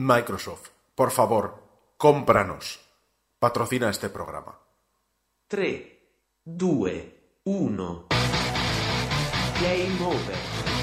Microsoft, por favor, cómpranos. Patrocina este programa. 3, 2, 1. Game over.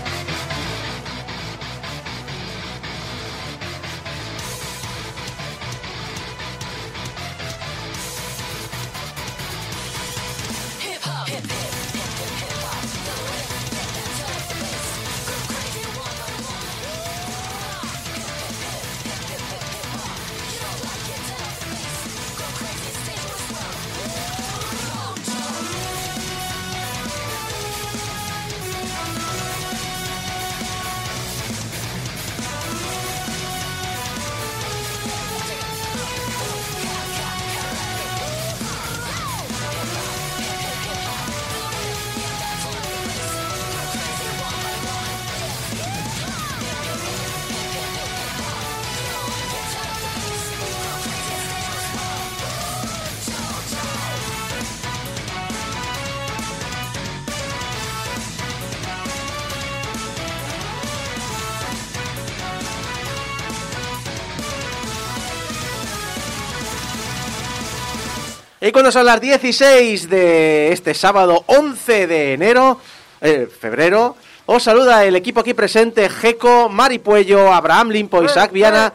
Cuando son las 16 de este sábado 11 de enero, eh, febrero, os saluda el equipo aquí presente, Geco, Mari Puello, Abraham Limpo, Isaac Viana,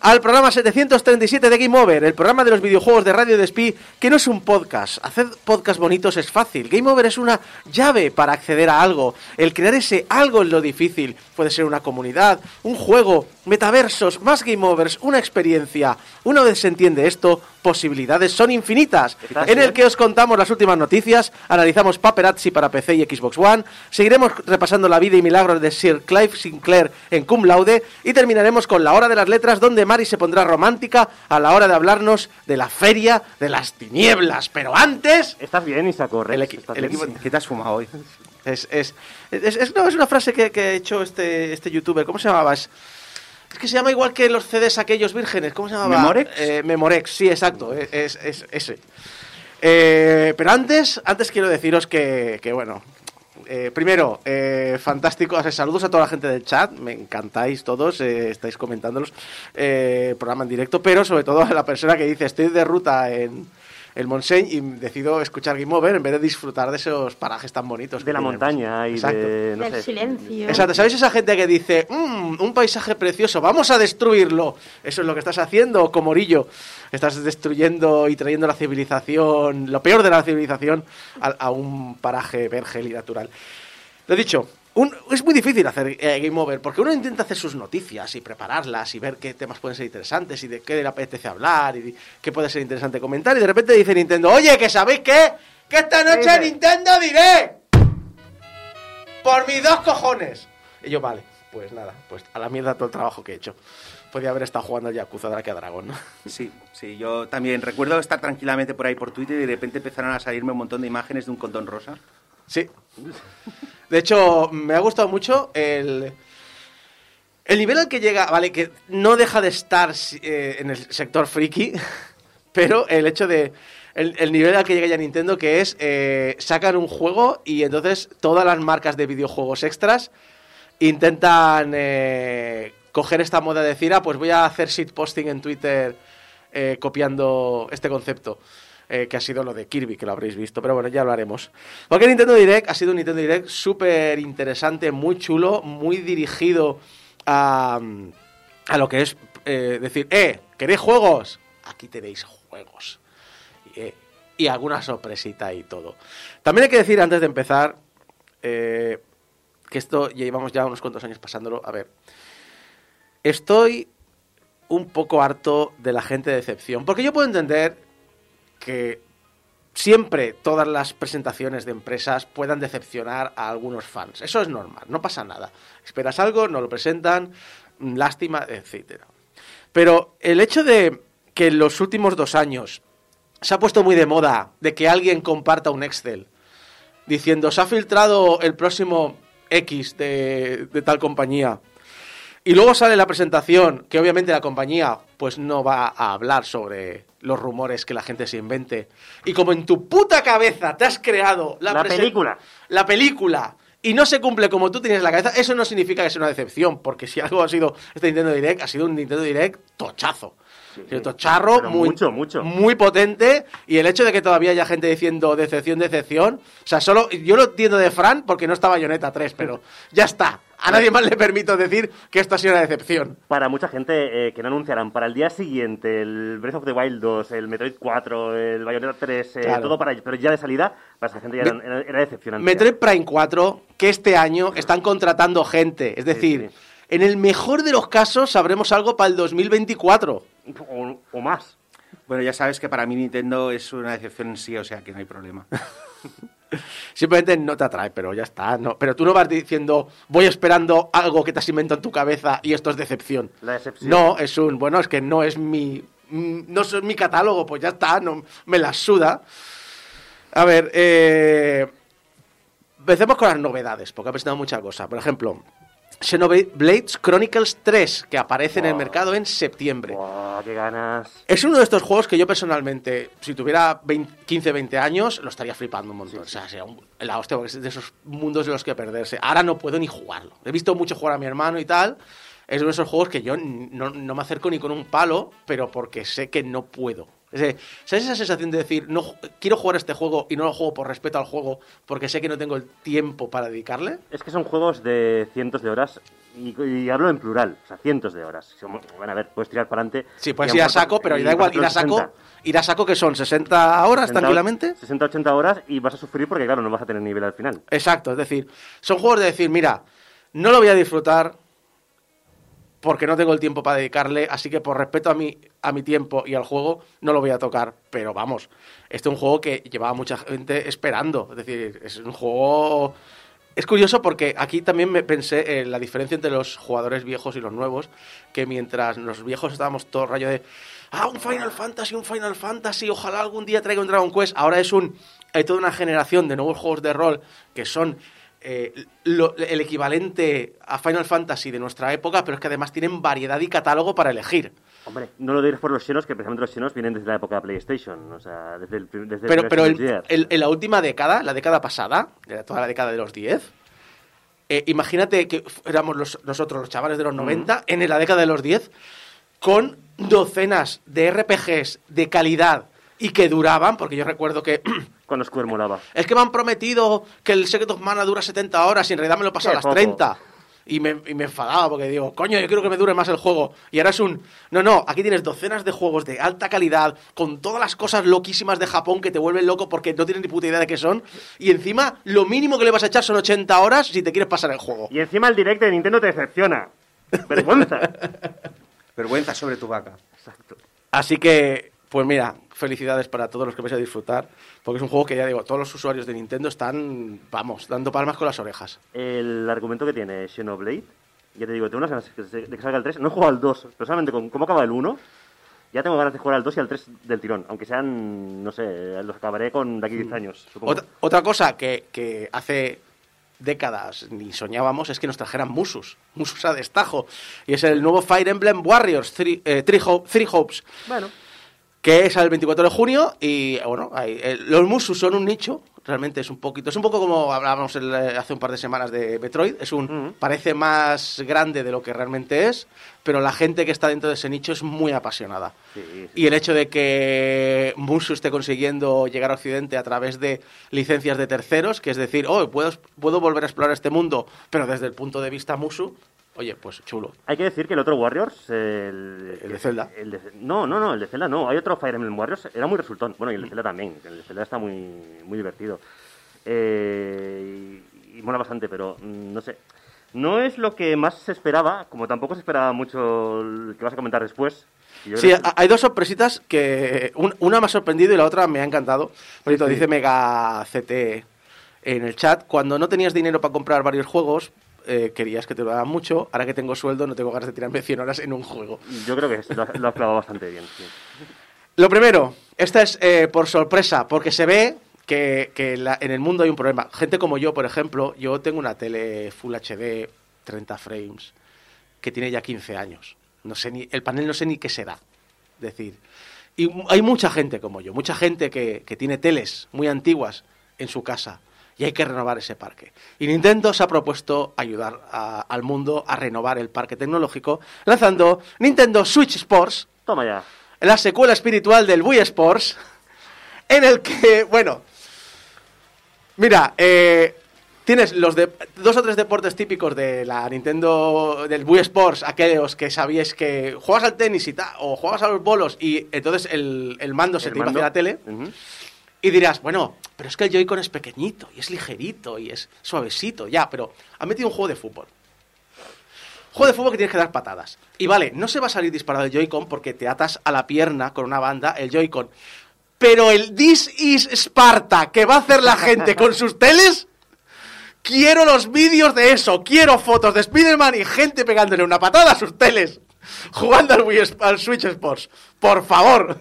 al programa 737 de Game Over, el programa de los videojuegos de Radio Despí, que no es un podcast. Hacer podcast bonitos es fácil. Game Over es una llave para acceder a algo. El crear ese algo es lo difícil. Puede ser una comunidad, un juego, metaversos, más Game Overs, una experiencia. Una vez se entiende esto, posibilidades son infinitas. En el que os contamos las últimas noticias, analizamos Paparazzi para PC y Xbox One, seguiremos repasando la vida y milagros de Sir Clive Sinclair en Cum Laude y terminaremos con la hora de las letras donde Mari se pondrá romántica a la hora de hablarnos de la feria de las tinieblas. Pero antes... Estás bien, Isa El, equi- el equipo... ¿Qué te has fumado hoy? Es, es, es, es- no, es una frase que, que ha hecho este, este youtuber. ¿Cómo se llamaba? Es, es que se llama igual que los CDs aquellos vírgenes. ¿Cómo se llamaba? ¿Memorex? Eh, Memorex, sí, exacto. Es, es- es ese. Eh, pero antes, antes quiero deciros que, que bueno. eh, primero, eh, fantástico. saludos a toda la gente del chat. Me encantáis todos. eh, estáis comentándolos. Programa en directo. Pero sobre todo a la persona que dice: Estoy de ruta en el Montseny y decido escuchar Game Over en vez de disfrutar de esos parajes tan bonitos. De la tenemos. montaña y Exacto. de... No Del sé. silencio. Exacto, ¿sabéis esa gente que dice, "Mm, un paisaje precioso, vamos a destruirlo? Eso es lo que estás haciendo, Comorillo. Estás destruyendo y trayendo la civilización, lo peor de la civilización, a, a un paraje vergel y natural. Lo dicho, un- es muy difícil hacer eh, Game Over, porque uno intenta hacer sus noticias y prepararlas y ver qué temas pueden ser interesantes y de qué le apetece hablar y qué puede ser interesante comentar. Y de repente dice Nintendo, oye, que sabéis qué, que esta noche Dice. Nintendo diré por mis dos cojones. Y yo, vale, pues nada, pues a la mierda todo el trabajo que he hecho. Podía haber estado jugando al Yakuza Drake a Dragon, ¿no? Sí, sí, yo también recuerdo estar tranquilamente por ahí por Twitter y de repente empezaron a salirme un montón de imágenes de un condón rosa. Sí. De hecho, me ha gustado mucho el, el nivel al que llega, vale, que no deja de estar eh, en el sector friki, pero el hecho de... El, el nivel al que llega ya Nintendo, que es eh, sacan un juego y entonces todas las marcas de videojuegos extras intentan eh, coger esta moda de decir, ah, pues voy a hacer shitposting en Twitter eh, copiando este concepto. Eh, que ha sido lo de Kirby, que lo habréis visto, pero bueno, ya lo haremos. Porque Nintendo Direct ha sido un Nintendo Direct súper interesante, muy chulo, muy dirigido a, a lo que es eh, decir, eh, ¿queréis juegos? Aquí tenéis juegos. Y, eh, y alguna sorpresita y todo. También hay que decir, antes de empezar, eh, que esto llevamos ya unos cuantos años pasándolo. A ver, estoy un poco harto de la gente de decepción. Porque yo puedo entender que siempre todas las presentaciones de empresas puedan decepcionar a algunos fans. Eso es normal, no pasa nada. Esperas algo, no lo presentan, lástima, etcétera. Pero el hecho de que en los últimos dos años se ha puesto muy de moda de que alguien comparta un Excel diciendo se ha filtrado el próximo X de, de tal compañía y luego sale la presentación que obviamente la compañía pues no va a hablar sobre los rumores que la gente se invente y como en tu puta cabeza te has creado la, La película. la película y no se cumple como tú tienes en la cabeza, eso no significa que sea una decepción, porque si algo ha sido este Nintendo Direct, ha sido un Nintendo Direct tochazo. Ha sido tocharro, muy, mucho, mucho. muy potente, y el hecho de que todavía haya gente diciendo decepción, decepción, o sea, solo, yo lo entiendo de Fran porque no está Bayonetta 3, pero ya está. A nadie más le permito decir que esto ha sido una decepción. Para mucha gente eh, que no anunciarán para el día siguiente el Breath of the Wild 2, el Metroid 4, el Bayonetta 3, eh, Claro. todo para pero ya de salida, para esa gente ya Me- era, era decepcionante. Metroid Prime 4, que este año están contratando gente. Es decir, sí. en el mejor de los casos sabremos algo para el 2024. O, o más. Bueno, ya sabes que para mí Nintendo es una decepción en sí, o sea que no hay problema. Simplemente no te atrae, pero ya está. No, pero tú no vas diciendo, voy esperando algo que te has inventado en tu cabeza y esto es decepción. La decepción. No, es un, bueno, es que no es mi, no es mi catálogo, pues ya está, no, me la suda. A ver, eh, empecemos con las novedades, porque ha presentado mucha cosa. Por ejemplo, Xenoblade Chronicles 3, que aparece en el mercado en septiembre. Qué ganas. Es uno de estos juegos que yo personalmente, si tuviera 20 15, 20 años, lo estaría flipando un montón. O sea, sería un- la hostia, porque es de esos mundos de los que perderse. Ahora no puedo ni jugarlo. He visto mucho jugar a mi hermano y tal. Es uno de esos juegos que yo no, no me acerco ni con un palo, pero porque sé que no puedo. ¿Sabes esa sensación de decir, no quiero jugar este juego y no lo juego por respeto al juego porque sé que no tengo el tiempo para dedicarle? Es que son juegos de cientos de horas, y, y hablo en plural, o sea, cientos de horas. Bueno, a ver, puedes tirar para adelante. Sí, puedes ir a saco, pero da igual, ir a saco, ir a saco que son 60 horas tranquilamente. 60, 80 horas y vas a sufrir porque, claro, no vas a tener nivel al final. Exacto, es decir, son juegos de decir, mira, no lo voy a disfrutar porque no tengo el tiempo para dedicarle, así que por respeto a mi, a mi tiempo y al juego, no lo voy a tocar. Pero vamos, este es un juego que llevaba mucha gente esperando. Es decir, es un juego... Es curioso porque aquí también me pensé en la diferencia entre los jugadores viejos y los nuevos, que mientras los viejos estábamos todo rollo de, ah, un Final Fantasy, un Final Fantasy, ojalá algún día traiga un Dragon Quest, ahora es un, hay toda una generación de nuevos juegos de rol que son eh, lo- el equivalente a Final Fantasy de nuestra época, pero es que además tienen variedad y catálogo para elegir. Hombre, no lo diréis por los Xenos, que precisamente los Xenos vienen desde la época de PlayStation, o sea, desde el, desde Pero, pero el- el- en la última década, la década pasada, toda la década de los 10, eh, imagínate que éramos los- nosotros los chavales de los 90, en la década de los 10, con docenas de RPGs de calidad y que duraban, porque yo recuerdo que Cuando Square molaba. es que me han prometido que el Secret of Mana dura 70 horas y en realidad me lo he pasado a las poco. 30. Y me, y me enfadaba porque digo, coño, yo quiero que me dure más el juego. Y ahora es un. No, no, aquí tienes docenas de juegos de alta calidad, con todas las cosas loquísimas de Japón que te vuelven loco porque no tienes ni puta idea de qué son. Y encima, lo mínimo que le vas a echar son 80 horas si te quieres pasar el juego. Y encima el direct de Nintendo te decepciona. Vergüenza. Vergüenza sobre tu vaca. Exacto. Así que, pues mira, felicidades para todos los que vais a disfrutar. Porque es un juego que ya digo, todos los usuarios de Nintendo están, vamos, dando palmas con las orejas. El argumento que tiene Xenoblade, ya te digo, tengo unas ganas de que salga el 3. No he jugado al 2, pero solamente con cómo acaba el 1, ya tengo ganas de jugar al 2 y al 3 del tirón. Aunque sean, no sé, los acabaré con de aquí 10 años, supongo. Otra, otra cosa que, que hace décadas ni soñábamos es que nos trajeran Musus, Musus a destajo. Y es el nuevo Fire Emblem Warriors, Three, eh, Three Ho- Three Hopes, Bueno, que es el 24 de junio. Y bueno, hay- eh, los Musus son un nicho, realmente es un poquito, es un poco como hablábamos el, eh, hace un par de semanas de Metroid, es un, parece más grande de lo que realmente es, pero la gente que está dentro de ese nicho es muy apasionada. sí, sí. Y el hecho de que Musu esté consiguiendo llegar a Occidente a través de licencias de terceros, que es decir, oh, puedo, puedo volver a explorar este mundo, pero desde el punto de vista Musu, oye, pues chulo. Hay que decir que el otro Warriors, el, El de Zelda. el de- no, no, no, el de Zelda no. Hay otro Fire Emblem Warriors, era muy resultón. Bueno, y el de Zelda también. El de Zelda está muy, muy divertido. Eh, y, y mola bastante, pero mm, no sé. No es lo que más se esperaba, como tampoco se esperaba mucho el que vas a comentar después. Sí, creo hay dos sorpresitas que un- una me ha sorprendido y la otra me ha encantado. Por cierto, Sí. dice Mega CT en el chat, cuando no tenías dinero para comprar varios juegos, eh, querías que te lo daban mucho, ahora que tengo sueldo no tengo ganas de tirarme 100 horas en un juego. yo creo que es- lo, ha- lo has clavado bastante bien. sí. Lo primero, esta es eh, por sorpresa, porque se ve que, que la- en el mundo hay un problema. Gente como yo, por ejemplo, yo tengo una tele Full HD, 30 frames, que tiene ya 15 años. No sé ni, el panel no sé ni qué se da. Es decir, y hay mucha gente como yo, mucha gente que, que tiene teles muy antiguas en su casa. Y hay que renovar ese parque. Y Nintendo se ha propuesto ayudar a- al mundo a renovar el parque tecnológico lanzando Nintendo Switch Sports, Toma ya. la secuela espiritual del Wii Sports, en el que, bueno, mira, eh, tienes los de, dos o tres deportes típicos de la Nintendo, del Wii Sports, aquellos que sabíais que juegas al tenis y tal, o juegas a los bolos y entonces el, el mando se El te iba hacia la tele. Ujú. Y dirás, bueno, pero es que el Joy-Con es pequeñito y es ligerito y es suavecito, ya, pero ha metido un juego de fútbol. Juego de fútbol que tienes que dar patadas. Y vale, no se va a salir disparado el Joy-Con porque te atas a la pierna con una banda el Joy-Con. Pero el This is Sparta que va a hacer la gente con sus teles, quiero los vídeos de eso. Quiero fotos de Spider-Man y gente pegándole una patada a sus teles. Jugando al, al Switch Sports. Por favor.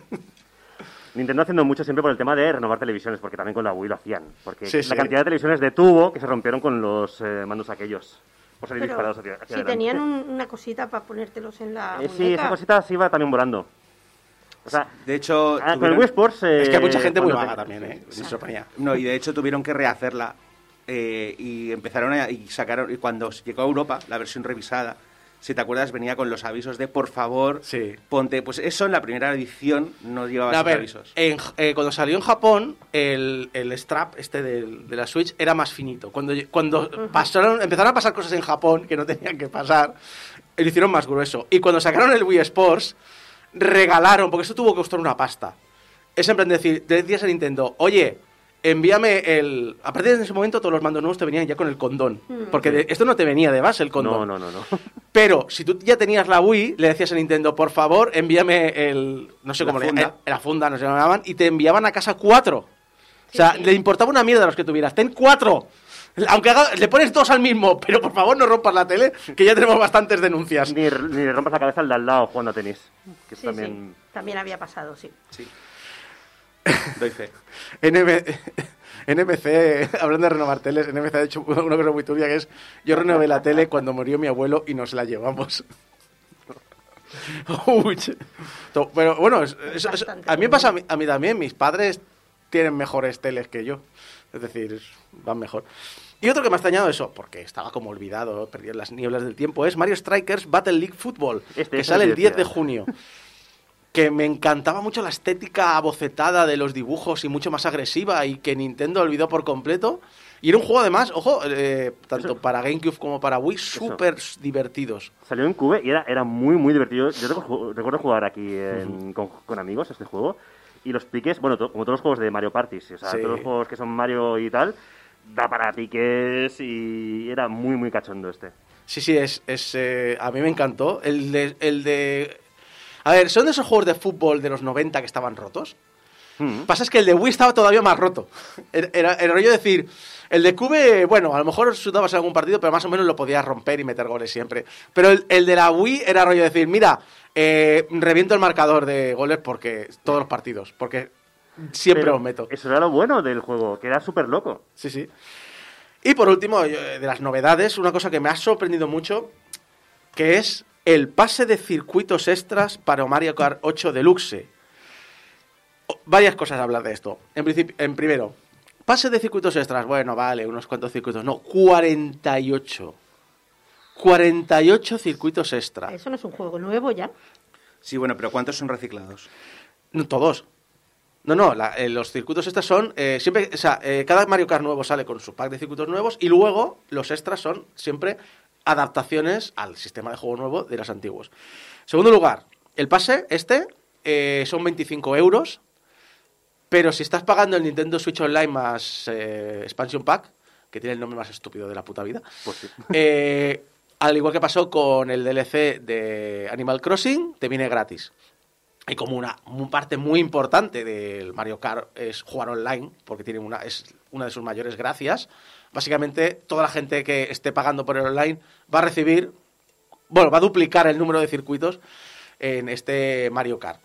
Nintendo haciendo mucho siempre por el tema de renovar televisiones, porque también con la Wii lo hacían. Porque Sí, la sí. cantidad de televisiones de tubo que se rompieron con los eh, mandos aquellos. Por salir Pero disparados hacia, hacia si adelante. tenían un- una cosita para ponértelos en la Eh, sí, esa cosita se iba también volando. O sea, De hecho, ah, con el tuvieron- Wii Sports... eh, Es que hay mucha gente muy vaga te- también, ¿eh? No, y de hecho tuvieron que rehacerla eh, y empezaron a, y sacaron y cuando llegó a Europa la versión revisada, si te acuerdas venía con los avisos de por favor Sí. ponte, pues eso en la primera edición no llevaba esos ver, avisos. en- eh, cuando salió en Japón, el, el strap este del- de, la Switch era más finito. Cuando, cuando pasaron, empezaron a pasar cosas en Japón que no tenían que pasar, lo hicieron más grueso. Y cuando sacaron el Wii Sports, regalaron, porque eso tuvo que costar una pasta. Es en plan decir, te decías a Nintendo, oye, envíame el... A partir de ese momento todos los mandos nuevos te venían ya con el condón. Porque de- esto no te venía de base el condón. No, no, no, no. Pero si tú ya tenías la Wii, le decías a Nintendo, por favor, envíame el. No sé La cómo funda. le eh, la funda, no sé cómo le llamaban, y te enviaban a casa cuatro. o sea, sí. le importaba una mierda a los que tuvieras. Ten cuatro. Aunque haga- le pones dos al mismo, pero por favor no rompas la tele, que ya tenemos bastantes denuncias. ni, ni le rompas la cabeza al de al lado jugando a tenis. Que Sí, también... sí, también había pasado, sí. Sí. Doy fe. NM NMC, hablando de renovar teles, NMC ha hecho una cosa muy turbia que es: Yo renové la tele cuando murió mi abuelo y nos la llevamos. Uy, Pero bueno, es- es- es- Bastante a mí me pasa a mí, a mí también. Mis padres tienen mejores teles que yo. Es decir, van mejor. Y otro que me ha extrañado eso, porque estaba como olvidado, perdido en las nieblas del tiempo, es Mario Strikers Battle League Football, Este, que sale el 10 de junio. Que me encantaba mucho la estética abocetada de los dibujos y mucho más agresiva y que Nintendo olvidó por completo. Y era un juego además, ojo, eh, tanto Eso- para GameCube como para Wii, súper divertidos. Salió en Cube y era, era muy, muy divertido. Yo recuerdo, recuerdo jugar aquí en- con, con amigos este juego. Y los piques, bueno, to- como todos los juegos de Mario Party, o sea, Sí. todos los juegos que son Mario y tal, da para piques y era muy, muy cachondo este. Sí, sí, es, es eh, a mí me encantó. El de, el de... A ver, son de esos juegos de fútbol de los 90 que estaban rotos. Mm. Pasa es que el de Wii estaba todavía más roto. Era, era, era rollo decir, el de Cube, bueno, a lo mejor sudabas en algún partido, pero más o menos lo podías romper y meter goles siempre. Pero el, el de la Wii era rollo decir, mira, eh, reviento el marcador de goles porque todos los partidos, porque siempre Pero los meto. Eso era lo bueno del juego, que era súper loco. Sí, sí. Y por último, eh, de las novedades, una cosa que me ha sorprendido mucho, que es el pase de circuitos extras para Mario Kart 8 Deluxe. O- Varias cosas a hablar de esto. En, principio, en primero, pase de circuitos extras. Bueno, vale, unos cuantos circuitos. No, 48. 48 circuitos extra. Eso no es un juego nuevo ya. Sí, bueno, pero ¿cuántos son reciclados? No, todos. No, no, la- eh, los circuitos extras son eh, siempre, o sea, eh, cada Mario Kart nuevo sale con su pack de circuitos nuevos y luego los extras son siempre adaptaciones al sistema de juego nuevo de los antiguos. Segundo lugar, el pase este eh, son 25 euros, pero si estás pagando el Nintendo Switch Online más eh, Expansion Pack, que tiene el nombre más estúpido de la puta vida, Pues sí. eh, al igual que pasó con el DLC de Animal Crossing, te viene gratis. Y como una, parte muy importante del Mario Kart es jugar online, porque tiene una, es una de sus mayores gracias, básicamente toda la gente que esté pagando por el online va a recibir, bueno, va a duplicar el número de circuitos en este Mario Kart.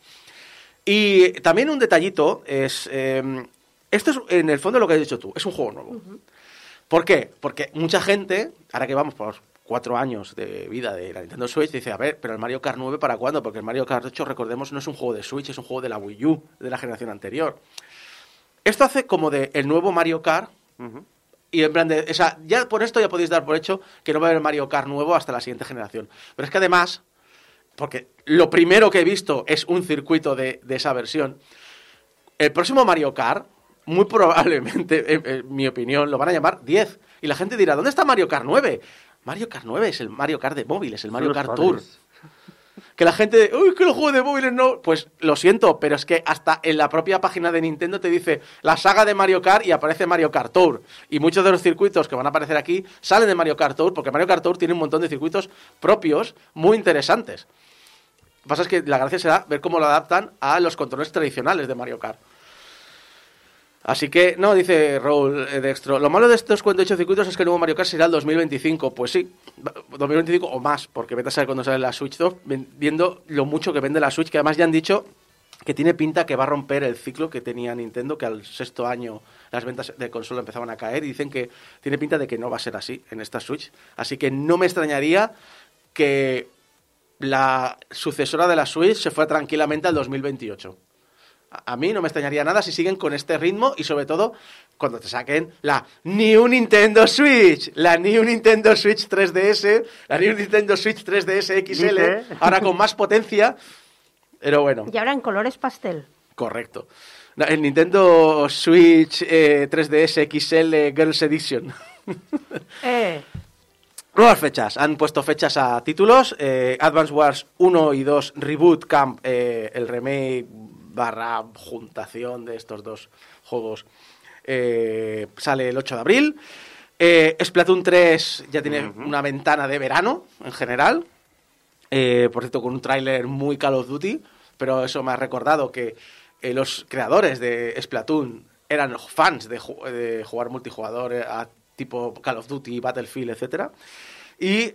Y también un detallito es, eh, esto es en el fondo lo que has dicho tú, es un juego nuevo. ¿Por qué? Porque mucha gente, ahora que vamos por cuatro años de vida de la Nintendo Switch, dice, a ver, pero el Mario Kart 9 para cuándo? Porque el Mario Kart 8, recordemos, no es un juego de Switch, es un juego de la Wii U, de la generación anterior. Esto hace como de el nuevo Mario Kart. Y en plan de, o sea, ya por esto ya podéis dar por hecho que no va a haber Mario Kart nuevo hasta la siguiente generación. Pero es que además, porque lo primero que he visto es un circuito de, de esa versión, el próximo Mario Kart, muy probablemente, en, en mi opinión, lo van a llamar 10. Y la gente dirá, ¿dónde está Mario Kart 9? Mario Kart 9 es el Mario Kart de móviles, el Mario Kart Tour. Que la gente, uy, que los juegos de móviles no. Pues lo siento, pero es que hasta en la propia página de Nintendo te dice la saga de Mario Kart y aparece Mario Kart Tour. Y muchos de los circuitos que van a aparecer aquí salen de Mario Kart Tour, porque Mario Kart Tour tiene un montón de circuitos propios muy interesantes. Lo que pasa es que la gracia será ver cómo lo adaptan a los controles tradicionales de Mario Kart. Así que, no, dice Raúl eh, Dextro. Lo malo de estos 48 circuitos es que el nuevo Mario Kart será el 2025. Pues sí, 2025 o más, porque vete a saber cuándo sale la Switch 2, ven- viendo lo mucho que vende la Switch, que además ya han dicho que tiene pinta que va a romper el ciclo que tenía Nintendo, que al sexto año las ventas de consola empezaban a caer, y dicen que tiene pinta de que no va a ser así en esta Switch. Así que no me extrañaría que la sucesora de la Switch se fuera tranquilamente al 2028. A mí no me extrañaría nada si siguen con este ritmo y sobre todo cuando te saquen la New Nintendo Switch, la New Nintendo Switch 3DS, la New Nintendo Switch 3DS XL, Dice. ahora con más potencia. Pero bueno, Y ahora en colores pastel. correcto. El Nintendo Switch eh, 3DS XL Girls Edition. Eh, Nuevas fechas. Han puesto fechas a títulos. eh, Advance Wars 1 y 2 Reboot Camp, eh, el remake barra juntación de estos dos juegos, eh, sale el 8 de abril. Eh, Splatoon 3 ya tiene una ventana de verano en general. Eh, por cierto, con un tráiler muy Call of Duty, pero eso me ha recordado que eh, los creadores de Splatoon eran fans de, ju- de jugar multijugador a tipo Call of Duty, Battlefield, etcétera. Y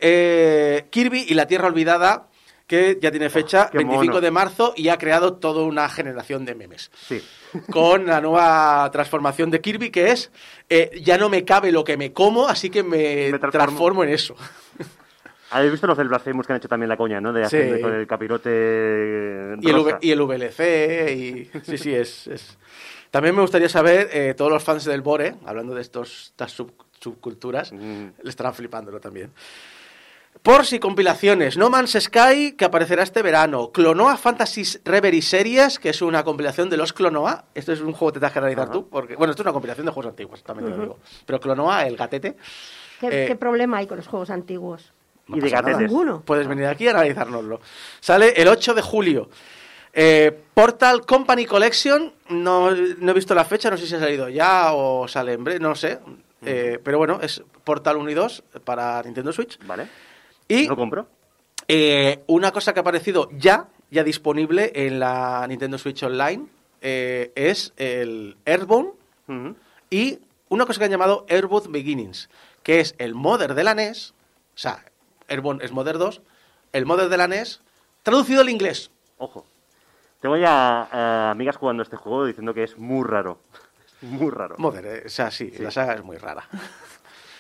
Kirby y la Tierra Olvidada, que ya tiene fecha, qué 25 mono. de marzo, y ha creado toda una generación de memes Sí. con la nueva transformación de Kirby, que es eh, ya no me cabe lo que me como, así que me, Me transformo. transformo. en eso. ¿Habéis visto los del Blasphemous que han hecho también la coña, no? De Sí. hacer con el capirote Y el, y el VLC, y sí, sí, es, es- También me gustaría saber, eh, todos los fans del Bore, hablando de estos, estas sub- subculturas, Mm. le estarán flipándolo también. Por si compilaciones, No Man's Sky, que aparecerá este verano, Clonoa Fantasy Reverie Series, que es una compilación de los Clonoa. Esto es un juego que te tienes que realizar Ajá. tú, porque, bueno, esto es una compilación de juegos antiguos, también te lo digo. Pero Clonoa, el gatete, ¿qué, Eh, qué problema hay con los juegos antiguos? no Y de gatetes. Ninguno. Puedes venir aquí a analizárnoslo. Sale el 8 de julio. Eh, Portal Company Collection, no, no he visto la fecha, no sé si ha salido ya o sale en breve, no lo sé. Eh, pero bueno, es Portal 1 y 2 para Nintendo Switch. ¿Vale? Y ¿Lo compro? eh, una cosa que ha aparecido ya, ya disponible en la Nintendo Switch Online, eh, es el Airborne Ujú. y una cosa que han llamado Airboot Beginnings, que es el modder de la NES, o sea, Airborne es modder 2, el modder de la NES, traducido al inglés. Ojo. Tengo ya eh, amigas jugando este juego diciendo que es muy raro. Muy raro. Modder, eh, o sea, sí, la saga es muy rara.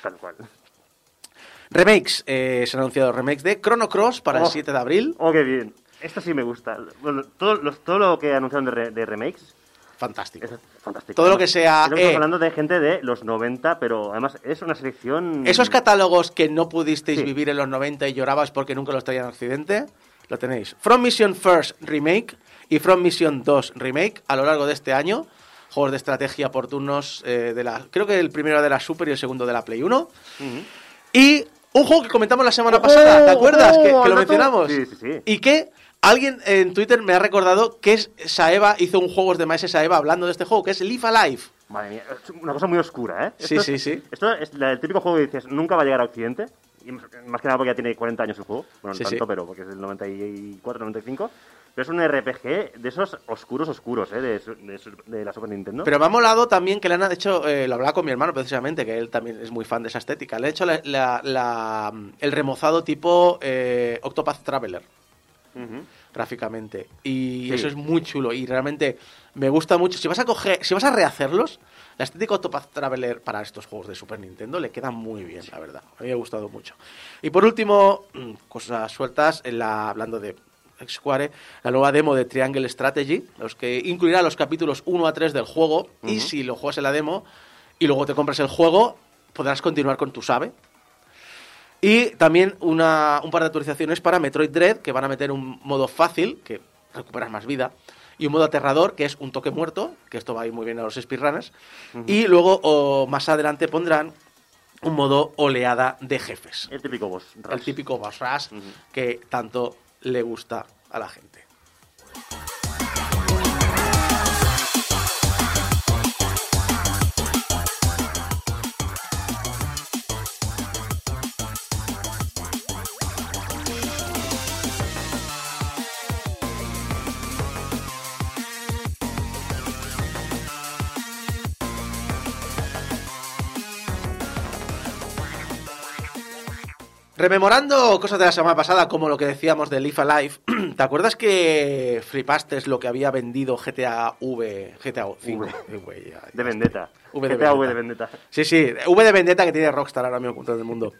Tal cual. Remakes, eh, se han anunciado remakes de Chrono Cross para el Oh. 7 de abril. Oh, qué bien. Esto sí me gusta. Bueno, todo, los- todo lo que anunciaron de, re- de remakes Fantástico. es fantástico. Todo lo que sea, estamos eh, hablando de gente de los 90, pero además es una selección... Esos catálogos que no pudisteis Sí. vivir en los 90 y llorabas porque nunca los traían a Occidente, lo tenéis. From Mission First Remake y From Mission 2 Remake a lo largo de este año. Juegos de estrategia por turnos eh, de la... Creo que el primero de la Super y el segundo de la Play 1. Ujú. Y un juego que comentamos la semana pasada, ¿te acuerdas? oh, que, que lo mencionamos. Sí, sí, sí. Y que alguien en Twitter me ha recordado que es- Saeva hizo un juegos de Maese Saeva hablando de este juego, que es Live Alive. Madre mía, es una cosa muy oscura, ¿eh? Sí, Esto sí, es- sí. Esto es el típico juego que dices, nunca va a llegar a Occidente. Y más más que nada porque ya tiene 40 años el juego. Bueno, no Sí, tanto, sí. pero porque es del 94, 95. Pero es un RPG de esos oscuros, oscuros, ¿eh? De, la Super Nintendo. Pero me ha molado también que le han hecho, eh, lo hablaba con mi hermano precisamente, que él también es muy fan de esa estética, le han hecho la- la- la- el remozado tipo eh, Octopath Traveler gráficamente. Y Sí. eso es muy chulo y realmente me gusta mucho. Si vas a coger, si vas a rehacerlos, la estética Octopath Traveler para estos juegos de Super Nintendo le queda muy bien, la verdad. A mí me ha gustado mucho. Y por último, mm, cosas sueltas, en la, hablando de Square, la nueva demo de Triangle Strategy, los que incluirá los capítulos 1 a 3 del juego, y si lo juegas en la demo y luego te compras el juego, podrás continuar con tu SABE. Y también una, un par de actualizaciones para Metroid Dread, que van a meter un modo fácil, que recuperas más vida, y un modo aterrador, que es un toque muerto, que esto va a ir muy bien a los speedrunners. Y luego, más adelante, pondrán un modo oleada de jefes. El típico boss. El rush. típico boss rush que tanto le gusta a la gente. Rememorando cosas de la semana pasada, como lo que decíamos de Live Alive, ¿te acuerdas que flipaste lo que había vendido GTA V, GTA 5? V, De Vendetta. V de GTA V de Vendetta. Sí, sí, V de Vendetta que tiene Rockstar ahora mismo con todo el mundo.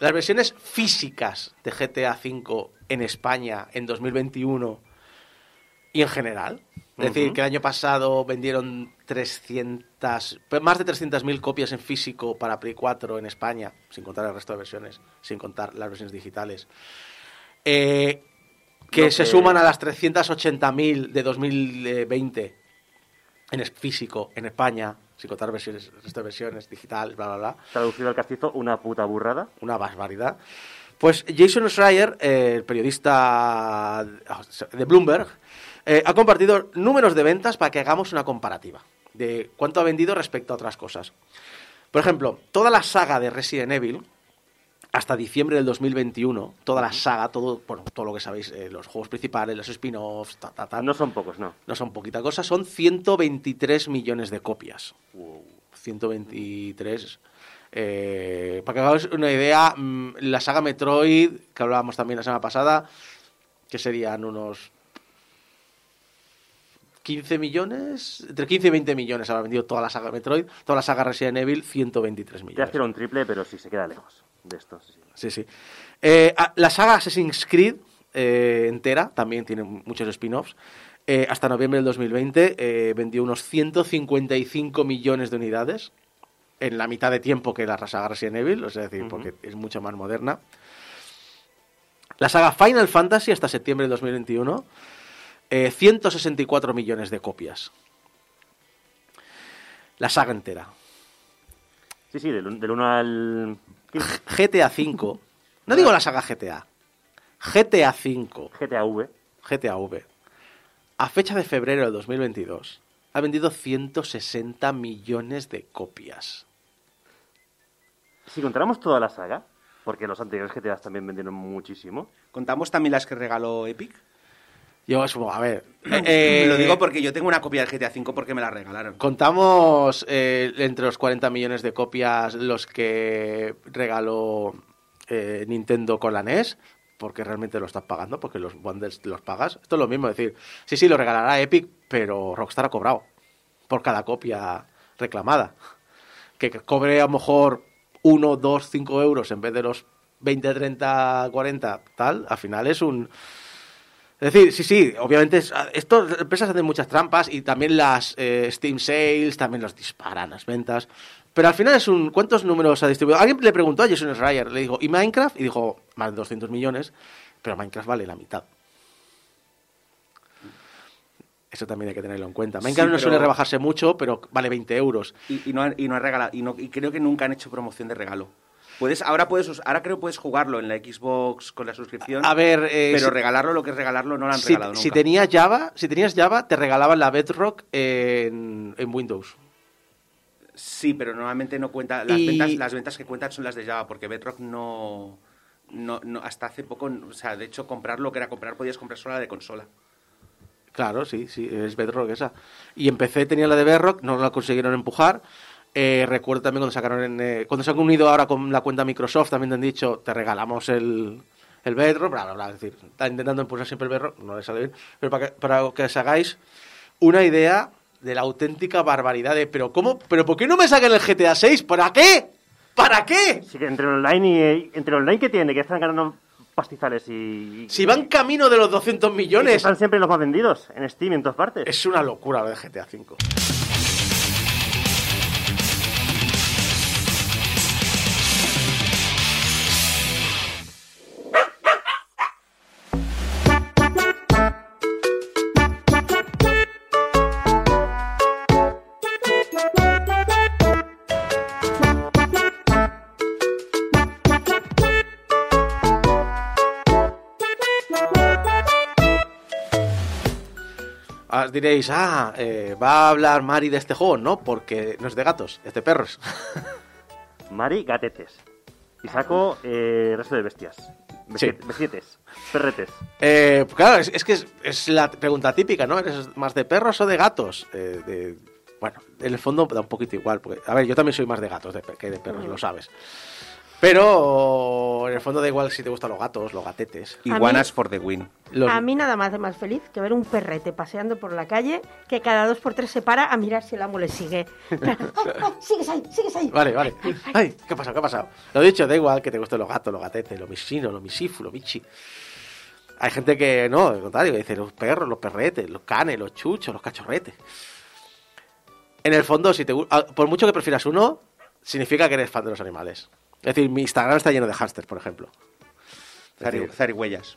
Las versiones físicas de GTA V en España en 2021 y en general. Es decir, Ujú. que el año pasado vendieron 300, pues más de 300.000 copias en físico para Play 4 en España, sin contar el resto de versiones, sin contar las versiones digitales. Eh, que se suman a las 380.000 de 2020 en físico en España, sin contar versiones, resto de versiones digitales, bla, bla, bla Traducido al castizo, una puta burrada. una barbaridad. Pues Jason Schreier, eh, el periodista de Bloomberg, eh, ha compartido números de ventas para que hagamos una comparativa de cuánto ha vendido respecto a otras cosas. Por ejemplo, toda la saga de Resident Evil, hasta diciembre del 2021, toda la saga, todo, bueno, todo lo que sabéis, eh, los juegos principales, los spin-offs, ta, ta, ta, No son pocos, no. no son poquita cosa, son 123 millones de copias. 123. Eh, para que hagáis una idea, mm, la saga Metroid, que hablábamos también la semana pasada, que serían unos 15 millones, entre 15 y 20 millones habrá vendido toda la saga Metroid, toda la saga Resident Evil, 123 Ya millones. hicieron un triple, pero sí se queda lejos de estos. sí. Sí, sí. Eh, la saga Assassin's Creed eh, entera también tiene muchos spin-offs. Eh, hasta noviembre del 2020 eh, vendió unos 155 millones de unidades en la mitad de tiempo que la saga Resident Evil, es decir, porque es mucho más moderna. La saga Final Fantasy hasta septiembre del 2021, eh, 164 millones de copias. La saga entera. Sí, sí, del, 1 al 15. GTA V. No digo la saga GTA. GTA V. GTA V. GTA V. A fecha de febrero del 2022 ha vendido 160 millones de copias. Si contáramos toda la saga, porque los anteriores GTA también vendieron muchísimo. ¿Contamos también las que regaló Epic? Yo, es como, a ver. eh, Lo digo porque yo tengo una copia del GTA V porque me la regalaron. Contamos eh, entre los 40 millones de copias los que regaló eh, Nintendo con la NES, porque realmente lo estás pagando, porque los bundles los pagas. Esto es lo mismo, decir, sí, sí, lo regalará Epic, pero Rockstar ha cobrado por cada copia reclamada. Que cobre a lo mejor 1, 2, 5 euros en vez de los 20, 30, 40, tal, al final es un... Es decir, sí, sí, obviamente es- esto, las empresas hacen muchas trampas y también las eh, Steam Sales también los disparan las ventas. Pero al final es un... ¿Cuántos números ha distribuido? Alguien le preguntó a Jason Schreier, le dijo, ¿y Minecraft? Y dijo, más de 200 millones, pero Minecraft vale la mitad. Eso también hay que tenerlo en cuenta. Minecraft no suele rebajarse mucho, pero vale 20 euros. Y, y no, ha- y no ha regalado. Y, no- y creo que nunca han hecho promoción de regalo. Puedes, ahora puedes ahora creo que puedes jugarlo en la Xbox con la suscripción. A ver, eh, pero si- regalarlo lo que es regalarlo no lo han si, regalado si nunca. tenías Java, si tenías Java, te regalaban la Bedrock en, en Windows. Sí, pero normalmente no cuenta. Las, Y- ventas, las ventas que cuentan son las de Java, porque Bedrock no, no, no- Hasta hace poco. O sea, de hecho, comprar lo que era comprar, podías comprar solo la de consola. Claro, sí, sí, es Bedrock esa. Y en PC tenía la de Bedrock, no la consiguieron empujar. Eh, recuerdo también cuando sacaron en, eh, cuando se han unido ahora con la cuenta Microsoft, también te han dicho, te regalamos el, el Bedrock, bla, bla, bla. Es decir, está intentando impulsar siempre el Bedrock, no le sale bien. Pero para que, para que os hagáis una idea de la auténtica barbaridad de, pero ¿cómo? ¿Pero por qué no me sacan el GTA 6? ¿Para qué? ¿Para qué? Sí que entre el online y entre el online que tiene, que están ganando pastizales y. Si van camino de los 200 y que millones, están siempre los más vendidos en Steam y en todas partes. es una locura lo de GTA 5. Diréis, ah, eh, va a hablar Mari de este juego. No, porque no es de gatos, es de perros. Mari, gatetes. Y saco eh, resto de bestias. Sí. Besi- Besietes, perretes. Eh, pues claro, es, es que es, es la pregunta típica, ¿no? ¿Eres más de perros o de gatos? Eh, de- bueno, en el fondo da un poquito igual. Porque, a ver, yo también soy más de gatos de que de perros, lo sabes. Pero en el fondo da igual si te gustan los gatos, los gatetes. Iguanas for the win. Los- A mí nada me hace más feliz que ver un perrete paseando por la calle que cada dos por tres se para a mirar si el amo le sigue. ¡Ay, ay, sigues ahí, sigues ahí! Vale, vale. Ay, ¿qué ha pasado? ¿Qué ha pasado? Lo dicho, da igual que te gusten los gatos, los gatetes, los misinos, los misifu, los michi. Hay gente que no, al contrario, dice los perros, los perretes, los canes, los chuchos, los cachorretes. En el fondo, si te, ah, por mucho que prefieras uno, significa que eres fan de los animales. Es decir, mi Instagram está lleno de hamsters, por ejemplo. Zarigüeyas.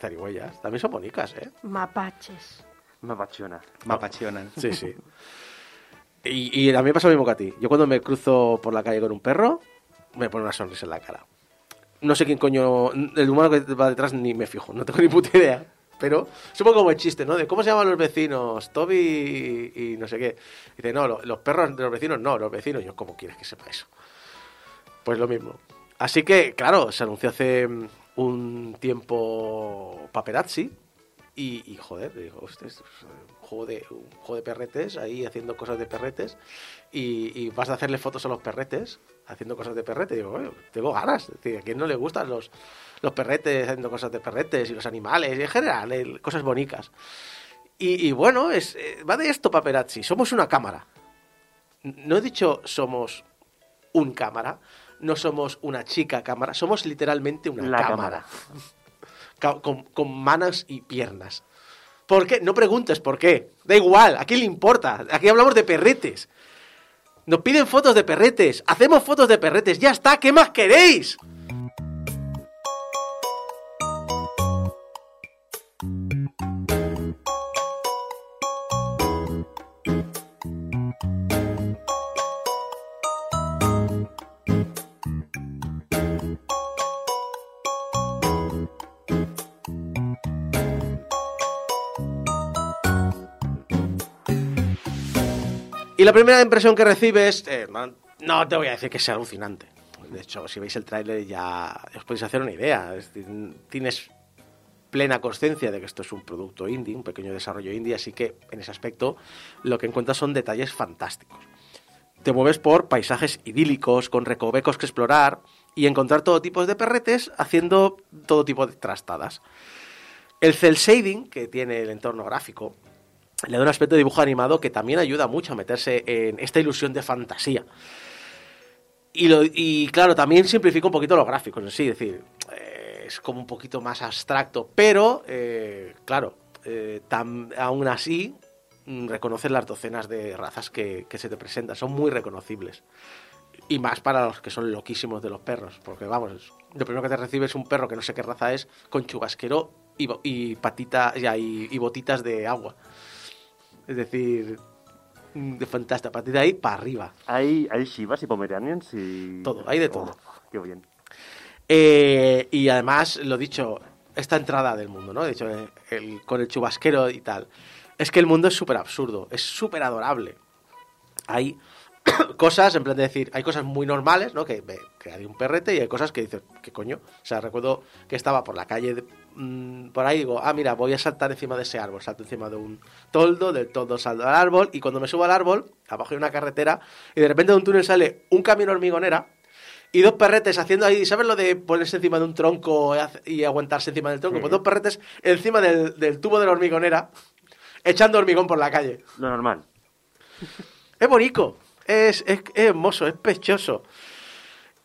zarigüeyas. También son bonitas, ¿eh? Mapaches. Me apasiona. Me apasionan. Sí, sí. Y, y a mí me pasa lo mismo que a ti. Yo cuando me cruzo por la calle con un perro, me pone una sonrisa en la cara. No sé quién coño... El humano que va detrás ni me fijo, no tengo ni puta idea. Pero supongo como el chiste, ¿no? De cómo se llaman los vecinos, Toby y, y no sé qué. Dice, no, lo- los perros de los vecinos no, los vecinos. Yo, ¿cómo quieres que sepa eso? Pues lo mismo. Así que, claro, se anunció hace mm, un tiempo Paperazzi. Y, y, joder, digo, hostia, es un juego, de, juego de perretes, ahí haciendo cosas de perretes. Y, vas a hacerle fotos a los perretes, haciendo cosas de perrete. Digo, "Oye, tengo ganas. ¿A quién no le gustan los, los perretes haciendo cosas de perretes y los animales y en general, cosas bonitas? Y, y bueno, es, eh, va de esto, Paperazzi. Somos una cámara. No he dicho somos un cámara, no somos una chica cámara, somos literalmente una La cámara. Con, con manos y piernas. ¿Por qué? No preguntes por qué. Da igual, ¿a quién le importa? Aquí hablamos de perretes. Nos piden fotos de perretes. Hacemos fotos de perretes. Ya está, ¿qué más queréis? La primera impresión que recibes, eh, no, te voy a decir que sea alucinante. De hecho, si veis el tráiler ya os podéis hacer una idea. Tienes plena conciencia de que esto es un producto indie, un pequeño desarrollo indie, así que en ese aspecto lo que encuentras son detalles fantásticos. Te mueves por paisajes idílicos, con recovecos que explorar y encontrar todo tipo de perretes haciendo todo tipo de trastadas. El cel shading que tiene el entorno gráfico le da un aspecto de dibujo animado que también ayuda mucho a meterse en esta ilusión de fantasía. Y, claro, también simplifica un poquito los gráficos en sí, es decir, eh, es como un poquito más abstracto, pero eh, claro, eh, aún así mm, reconoces las docenas de razas que, se te presentan, son muy reconocibles. Y más para los que son loquísimos de los perros, porque vamos, lo primero que te recibe es un perro que no sé qué raza es, con chubasquero y, y patita, y botitas de agua. Es decir, mm, de fantástica, a partir de ahí para arriba. Hay, hay Shivas y Pomeranians y... Todo, hay de todo. Oh, qué bien. Eh, y además, lo dicho, esta entrada del mundo, ¿no? De hecho, eh, el- con el chubasquero y tal. Es que el mundo es súper absurdo, es súper adorable. Hay cosas, en plan de decir, hay cosas muy normales, ¿no? Que, que hay un perrete y hay cosas que dices, ¿qué coño? O sea, recuerdo que estaba por la calle, de- mm, por ahí, digo, ah, mira, voy a saltar encima de ese árbol. Salto encima de un toldo, del toldo salto al árbol, y cuando me subo al árbol, abajo hay una carretera, y de repente de un túnel sale un camión hormigonera, y dos perretes haciendo ahí, ¿sabes lo de ponerse encima de un tronco y aguantarse encima del tronco? Sí. Pues dos perretes encima del, del tubo de la hormigonera, echando hormigón por la calle. Lo normal. Es bonito, es, es, es hermoso, es pechoso.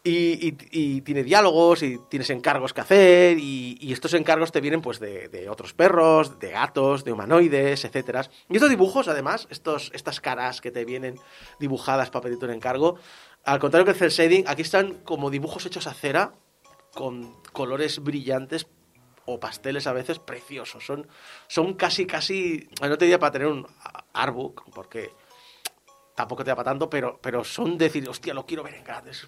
Y, y- tiene diálogos y tienes encargos que hacer y, y estos encargos te vienen pues de, de otros perros, de gatos, de humanoides, etcétera. Y estos dibujos, además, estos, estas caras que te vienen dibujadas para pedirte un encargo, al contrario que el cel shading, aquí están como dibujos hechos a cera con colores brillantes o pasteles a veces preciosos. Son, son casi, casi, no te diría para tener un artbook, porque tampoco te da para tanto, pero, pero son decir, hostia, lo quiero ver en grande. Es,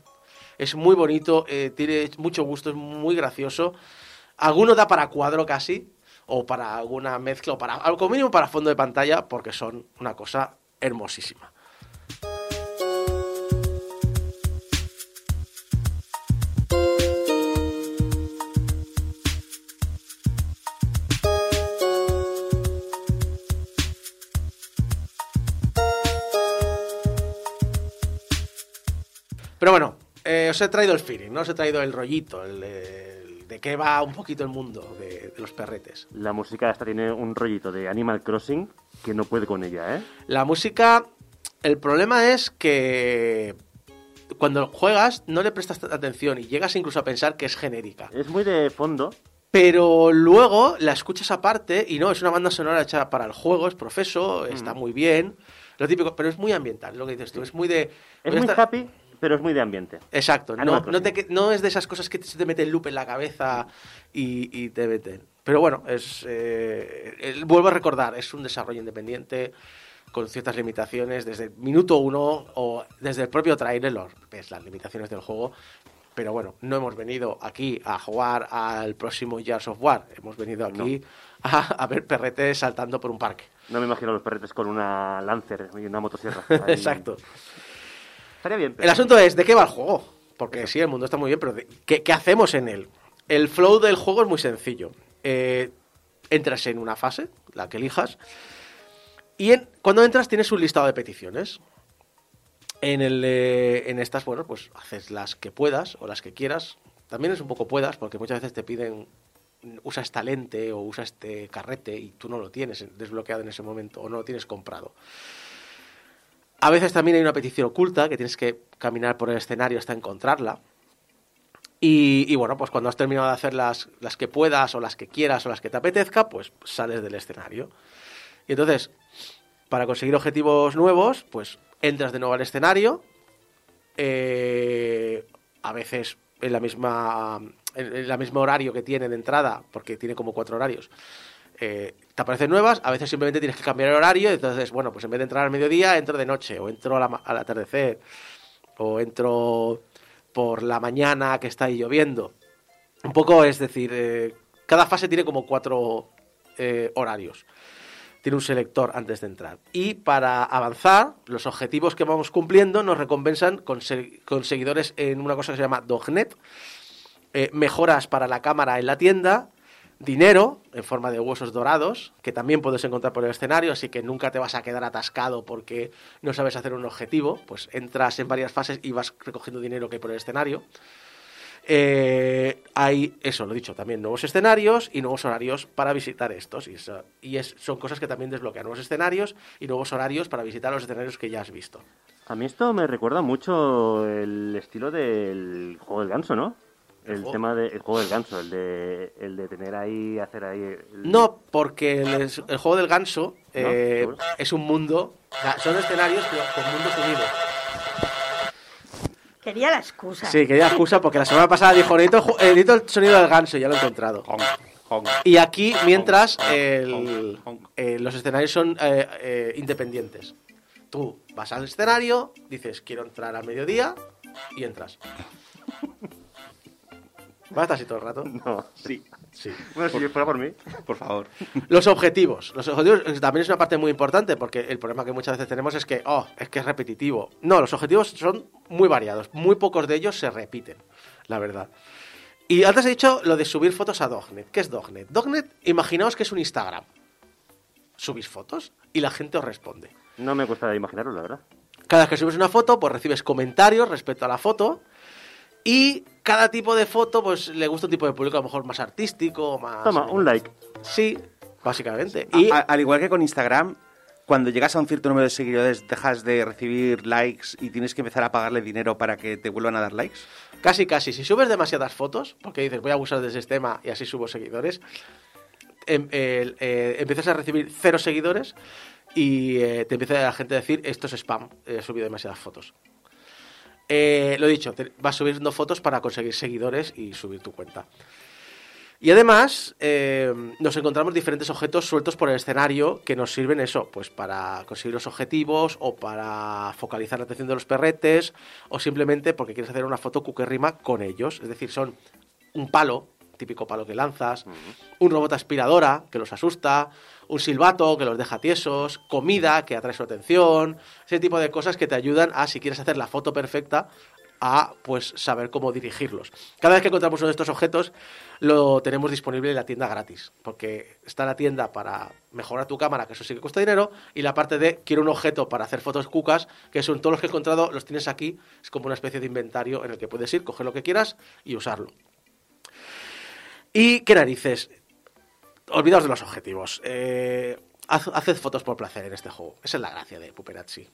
es muy bonito, eh, tiene mucho gusto, es muy gracioso. Alguno da para cuadro casi. o para alguna mezcla, o para algo mínimo para fondo de pantalla, porque son una cosa hermosísima. Pero bueno, eh, os he traído el feeling, ¿no? Os he traído el rollito, el, el- de qué va un poquito el mundo de, de los perretes. La música esta tiene un rollito de Animal Crossing que no puede con ella, ¿eh? La música, el problema es que cuando juegas no le prestas atención y llegas incluso a pensar que es genérica. Es muy de fondo. Pero luego la escuchas aparte y no, es una banda sonora hecha para el juego, es profeso, está muy bien, lo típico, pero es muy ambiental, lo que dices tú, es muy de... Es muy estar- happy, pero es muy de ambiente. Exacto, no, no, te no es de esas cosas que se te mete el loop en la cabeza y, y te meten. Pero bueno, es eh, el- vuelvo a recordar, es un desarrollo independiente con ciertas limitaciones desde el minuto uno o desde el propio trailer, ves las limitaciones del juego. Pero bueno, no hemos venido aquí a jugar al próximo Gears of War, hemos venido aquí a, a ver perretes saltando por un parque. No me imagino los perretes con una Lancer y una motosierra. Exacto. Estaría bien. pero- El asunto es, ¿de qué va el juego? Porque sí, el mundo está muy bien, pero ¿qué, qué hacemos en él? El flow del juego es muy sencillo. Eh, entras en una fase, la que elijas, y en- cuando entras tienes un listado de peticiones. En, el, eh, en estas, bueno, pues haces las que puedas o las que quieras. También es un poco puedas, porque muchas veces te piden usa esta lente o usa este carrete y tú no lo tienes desbloqueado en ese momento o no lo tienes comprado. A veces también hay una petición oculta que tienes que caminar por el escenario hasta encontrarla. Y, bueno, pues cuando has terminado de hacer las, las que puedas o las que quieras o las que te apetezca, pues sales del escenario. Y entonces, para conseguir objetivos nuevos, pues entras de nuevo al escenario. eh, a veces en la misma en el mismo horario que tiene de entrada, porque tiene como cuatro horarios. Eh, te aparecen nuevas, a veces simplemente tienes que cambiar el horario, entonces, bueno, pues en vez de entrar al mediodía, entro de noche, o entro la al atardecer, o entro por la mañana que está ahí lloviendo. Un poco, es decir, eh, cada fase tiene como cuatro eh, horarios. Tiene un selector antes de entrar. Y para avanzar, los objetivos que vamos cumpliendo nos recompensan con, se- con seguidores en una cosa que se llama Dognet, mejoras para la cámara en la tienda, dinero en forma de huesos dorados, que también puedes encontrar por el escenario, así que nunca te vas a quedar atascado porque no sabes hacer un objetivo, pues entras en varias fases y vas recogiendo dinero que hay por el escenario. Eh, hay, eso lo dicho, también nuevos escenarios y nuevos horarios para visitar estos. Y es- son cosas que también desbloquean nuevos escenarios y nuevos horarios para visitar los escenarios que ya has visto. A mí esto me recuerda mucho el estilo del juego del ganso, ¿no? El tema del juego del ganso, el de, el de tener ahí, hacer ahí... el- No, porque el, el juego del ganso eh, es un mundo, o sea, son escenarios pero con mundos unidos. Quería la excusa. Sí, quería excusa porque la semana pasada dijo, necesito, el eh, necesito el sonido del ganso, y ya lo he encontrado. Honk, honk. Y aquí, mientras, Honk, el- honk, honk. eh, los escenarios son eh, eh, independientes. Tú vas al escenario, dices, quiero entrar al mediodía, y entras. ¿Va a estar así todo el rato? No, Sí, Sí. bueno, si fuera por mí. por favor. Los objetivos. Los objetivos también es una parte muy importante porque el problema que muchas veces tenemos es que, oh, es que es repetitivo. No, los objetivos son muy variados. Muy pocos de ellos se repiten, la verdad. Y antes he dicho lo de subir fotos a Dognet. ¿Qué es Dognet? Dognet, imaginaos que es un Instagram. Subís fotos y la gente os responde. No me cuesta imaginarlo, la verdad. Cada vez que subes una foto, pues recibes comentarios respecto a la foto. Y cada tipo de foto, pues le gusta un tipo de público a lo mejor más artístico, más... Toma, un like. Sí, básicamente. Y A- al igual que con Instagram, cuando llegas a un cierto número de seguidores, dejas de recibir likes y tienes que empezar a pagarle dinero para que te vuelvan a dar likes. Casi, casi. Si subes demasiadas fotos, porque dices voy a abusar del sistema y así subo seguidores, em- el- eh, empiezas a recibir cero seguidores y eh, te empieza la gente a decir esto es spam, he subido demasiadas fotos. Eh, lo dicho, vas subiendo fotos para conseguir seguidores y subir tu cuenta. Y además eh, nos encontramos diferentes objetos sueltos por el escenario que nos sirven eso, pues para conseguir los objetivos o para focalizar la atención de los perretes o simplemente porque quieres hacer una foto cuquerrima con ellos. Es decir, son un palo típico palo que lanzas, un robot aspiradora que los asusta, un silbato que los deja tiesos, comida que atrae su atención, ese tipo de cosas que te ayudan a, si quieres hacer la foto perfecta, a pues saber cómo dirigirlos. Cada vez que encontramos uno de estos objetos, lo tenemos disponible en la tienda gratis, porque está la tienda para mejorar tu cámara, que eso sí que cuesta dinero, y la parte de quiero un objeto para hacer fotos cucas, que son todos los que he encontrado, los tienes aquí, es como una especie de inventario en el que puedes ir, coger lo que quieras y usarlo. Y qué narices, olvidaos de los objetivos. Eh, haced fotos por placer en este juego. Esa es la gracia de Puperazzi.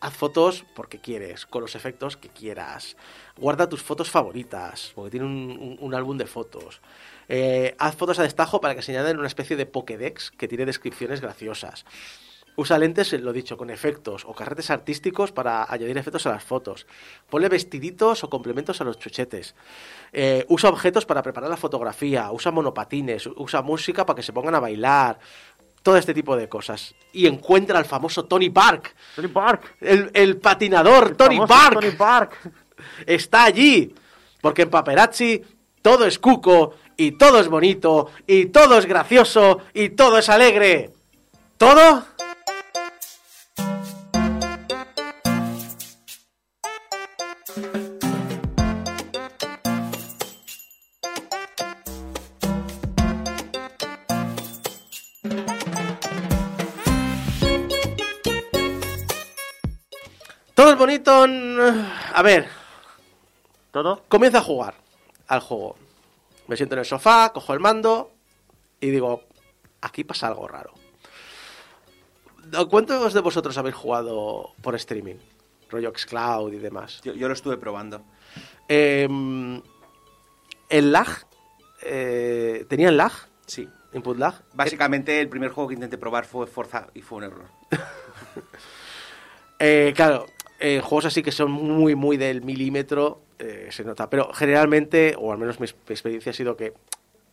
Haz fotos porque quieres, con los efectos que quieras. Guarda tus fotos favoritas, porque tiene un, álbum de fotos. Eh, haz fotos a destajo para que se añaden una especie de Pokédex que tiene descripciones graciosas. Usa lentes, lo dicho, con efectos o carretes artísticos para añadir efectos a las fotos. Ponle vestiditos o complementos a los chuchetes. Eh, usa objetos para preparar la fotografía. Usa monopatines. Usa música para que se pongan a bailar. Todo este tipo de cosas. Y encuentra al famoso Tony Park. Tony Park. El, el patinador El Tony Park. Tony Park. Está allí. Porque en Paperazzi todo es cuco. Y todo es bonito. Y todo es gracioso. Y todo es alegre. ¿Todo? Bonito. A ver, ¿Todo? comienzo a jugar al juego. Me siento en el sofá, cojo el mando y digo, aquí pasa algo raro. ¿Cuántos de vosotros habéis jugado por streaming? Rollo Xcloud y demás. Yo, yo lo estuve probando. Em, el lag, eh, ¿tenían lag? Sí. ¿Input lag? Básicamente, el primer juego que intenté probar fue Forza y fue un error. Eh, claro, eh, juegos así que son muy, muy del milímetro, eh, se nota. Pero generalmente, o al menos mi, mi experiencia ha sido que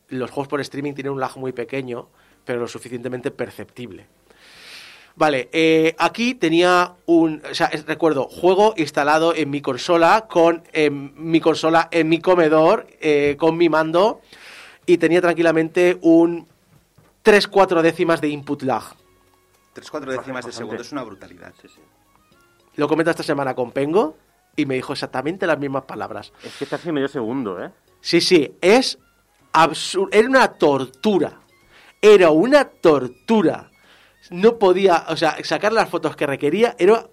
los juegos por streaming tienen un lag muy pequeño, pero lo suficientemente perceptible. Vale, eh, aquí tenía un, o sea, es- recuerdo, juego instalado en mi consola, con en mi consola en mi comedor, eh, con mi mando, y tenía tranquilamente un 3-4 décimas de input lag. 3-4 décimas de segundo es una brutalidad. Sí, sí. Lo comento esta semana con Pengo y me dijo exactamente las mismas palabras. Es que casi medio segundo, ¿eh? Sí, sí, es absurdo. Era una tortura. Era una tortura. No podía, o sea, sacar las fotos que requería era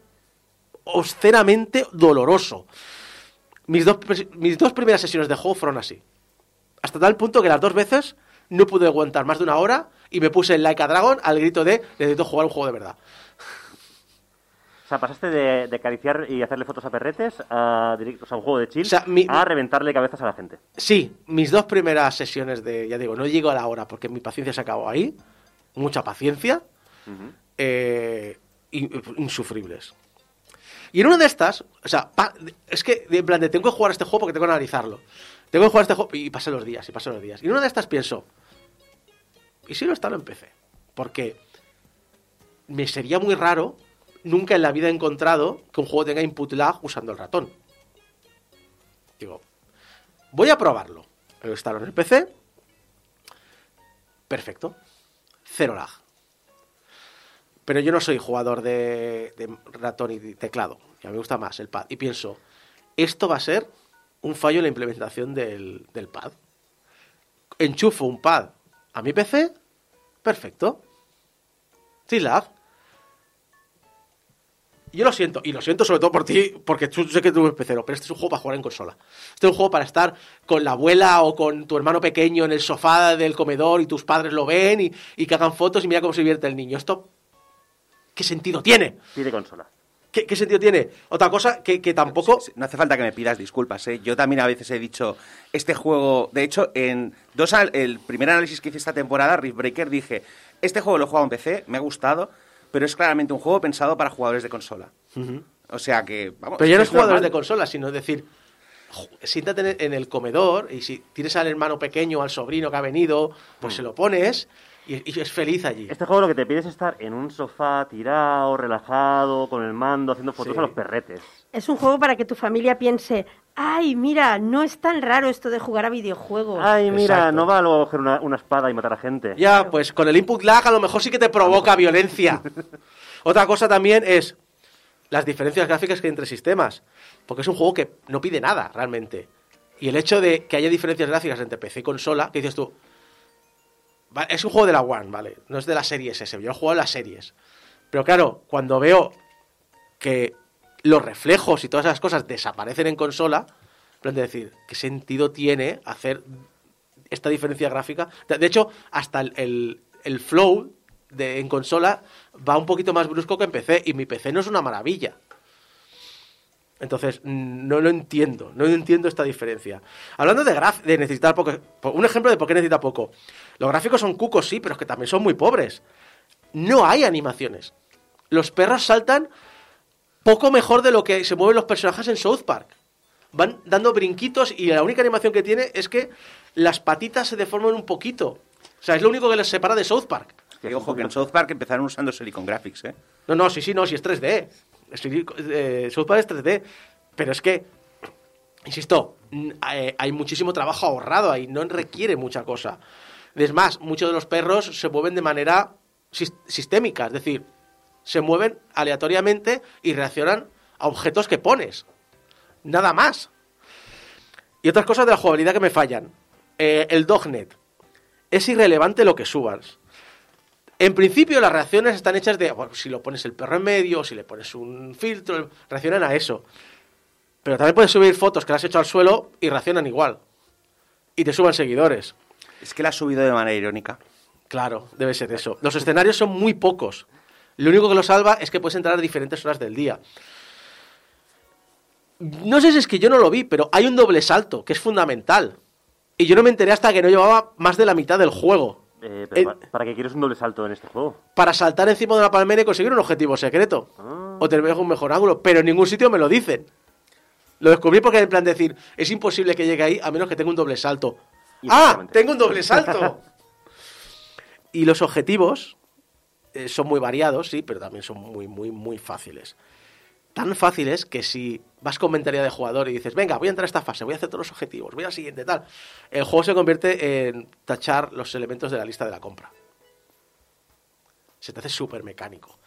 obscenamente doloroso. Mis dos, mis dos primeras sesiones de juego fueron así. Hasta tal punto que las dos veces no pude aguantar más de una hora y me puse en Like a Dragon al grito de necesito jugar un juego de verdad. O sea, pasaste de, de acariciar y hacerle fotos a perretes a, directos a un juego de chill O sea, mi- a reventarle cabezas a la gente. Sí, mis dos primeras sesiones de, ya digo, no llego a la hora porque mi paciencia se acabó ahí, mucha paciencia, eh, in- insufribles. Y en una de estas, o sea, pa- es que en plan de tengo que jugar este juego porque tengo que analizarlo. Tengo que jugar este juego y pasan los días, y pasan los días. Y en una de estas pienso, ¿y si lo instalo en PC? Porque me sería muy raro, nunca en la vida he encontrado que un juego tenga input lag usando el ratón. Digo, Voy a probarlo. Lo instalo en el PC. Perfecto. Cero lag. Pero yo no soy jugador de, de ratón y de teclado. A mí me gusta más el pad. Y pienso, esto va a ser un fallo en la implementación del, del pad. Enchufo un pad a mi PC. Perfecto. Sin lag. Yo lo siento, y lo siento sobre todo por ti, porque tú sé que tú eres pecero, pero este es un juego para jugar en consola. Este es un juego para estar con la abuela o con tu hermano pequeño en el sofá del comedor y tus padres lo ven y, y que hagan fotos y mira cómo se divierte el niño. ¿Esto qué sentido tiene? Pide consola. ¿Qué, qué sentido tiene? Otra cosa que, que tampoco... No hace falta que me pidas disculpas, ¿eh? Yo también a veces he dicho, este juego... De hecho, en dos al- el primer análisis que hice esta temporada, Rift Breaker, dije, este juego lo he jugado en PC, me ha gustado, pero es claramente un juego pensado para jugadores de consola. O sea que, vamos... Pero ya no es es jugadores de consola, sino es decir, siéntate en el- comedor y si tienes al hermano pequeño, al sobrino que ha venido, pues se lo pones y, y es feliz allí. Este juego lo que te pide es estar en un sofá tirado, relajado, con el mando, haciendo fotos Sí. a los perretes. Es un juego para que tu familia piense, Ay, mira, no es tan raro esto de jugar a videojuegos. Ay, mira, Exacto. no va a luego coger una, una espada y matar a gente. Ya, pues con el input lag a lo mejor sí que te provoca violencia. Otra cosa también es las diferencias gráficas que hay entre sistemas. Porque es un juego que no pide nada, realmente. Y el hecho de que haya diferencias gráficas entre PC y consola, que dices tú, es un juego de la One, ¿vale? No es de las series S, yo he jugado en las series. Pero claro, cuando veo que los reflejos y todas esas cosas desaparecen en consola, plan de decir, ¿qué sentido tiene hacer esta diferencia gráfica? De hecho, hasta el, el- flow de, en consola va un poquito más brusco que en PC, y mi PC no es una maravilla. Entonces, mm, no lo entiendo, no entiendo esta diferencia. Hablando de, de necesitar poco, po- un ejemplo de por qué necesita poco. Los gráficos son cucos, sí, pero es que también son muy pobres. No hay animaciones. Los perros saltan poco mejor de lo que se mueven los personajes en South Park. Van dando brinquitos y la única animación que tiene es que las patitas se deforman un poquito. O sea, es lo único que les separa de South Park. Que, ojo, que en South Park empezaron usando Silicon Graphics, ¿eh? No, no, sí, sí, no, sí es 3D. Sí, eh, South Park es 3D. Pero es que, insisto, eh, hay muchísimo trabajo ahorrado ahí, no requiere mucha cosa. Es más, muchos de los perros se mueven de manera sis- sistémica, es decir, se mueven aleatoriamente y reaccionan a objetos que pones. Nada más. Y otras cosas de la jugabilidad que me fallan. Eh, el dognet. Es irrelevante lo que subas. En principio las reacciones están hechas de, bueno, si lo pones el perro en medio, si le pones un filtro, reaccionan a eso. Pero también puedes subir fotos que las has hecho al suelo y reaccionan igual. Y te suban seguidores. Es que la ha subido de manera irónica. Claro, debe ser eso. Los escenarios son muy pocos. Lo único que lo salva es que puedes entrar a diferentes horas del día. No sé si es que yo no lo vi, pero hay un doble salto, que es fundamental. Y yo no me enteré hasta que no llevaba más de la mitad del juego. Eh, pero Eh, pa- ¿Para qué quieres un doble salto en este juego? para saltar encima de una palmera y conseguir un objetivo secreto. Ah. O tener un mejor ángulo. Pero en ningún sitio me lo dicen. Lo descubrí porque en plan de decir, es imposible que llegue ahí a menos que tenga un doble salto. ¡Ah! ¡Tengo un doble salto! y los objetivos eh, son muy variados, sí, pero también son muy, muy, muy fáciles. Tan fáciles que si vas con mentalidad de jugador y dices, venga, voy a entrar a esta fase, voy a hacer todos los objetivos, voy a la siguiente, tal, el juego se convierte en tachar los elementos de la lista de la compra. Se te hace súper mecánico.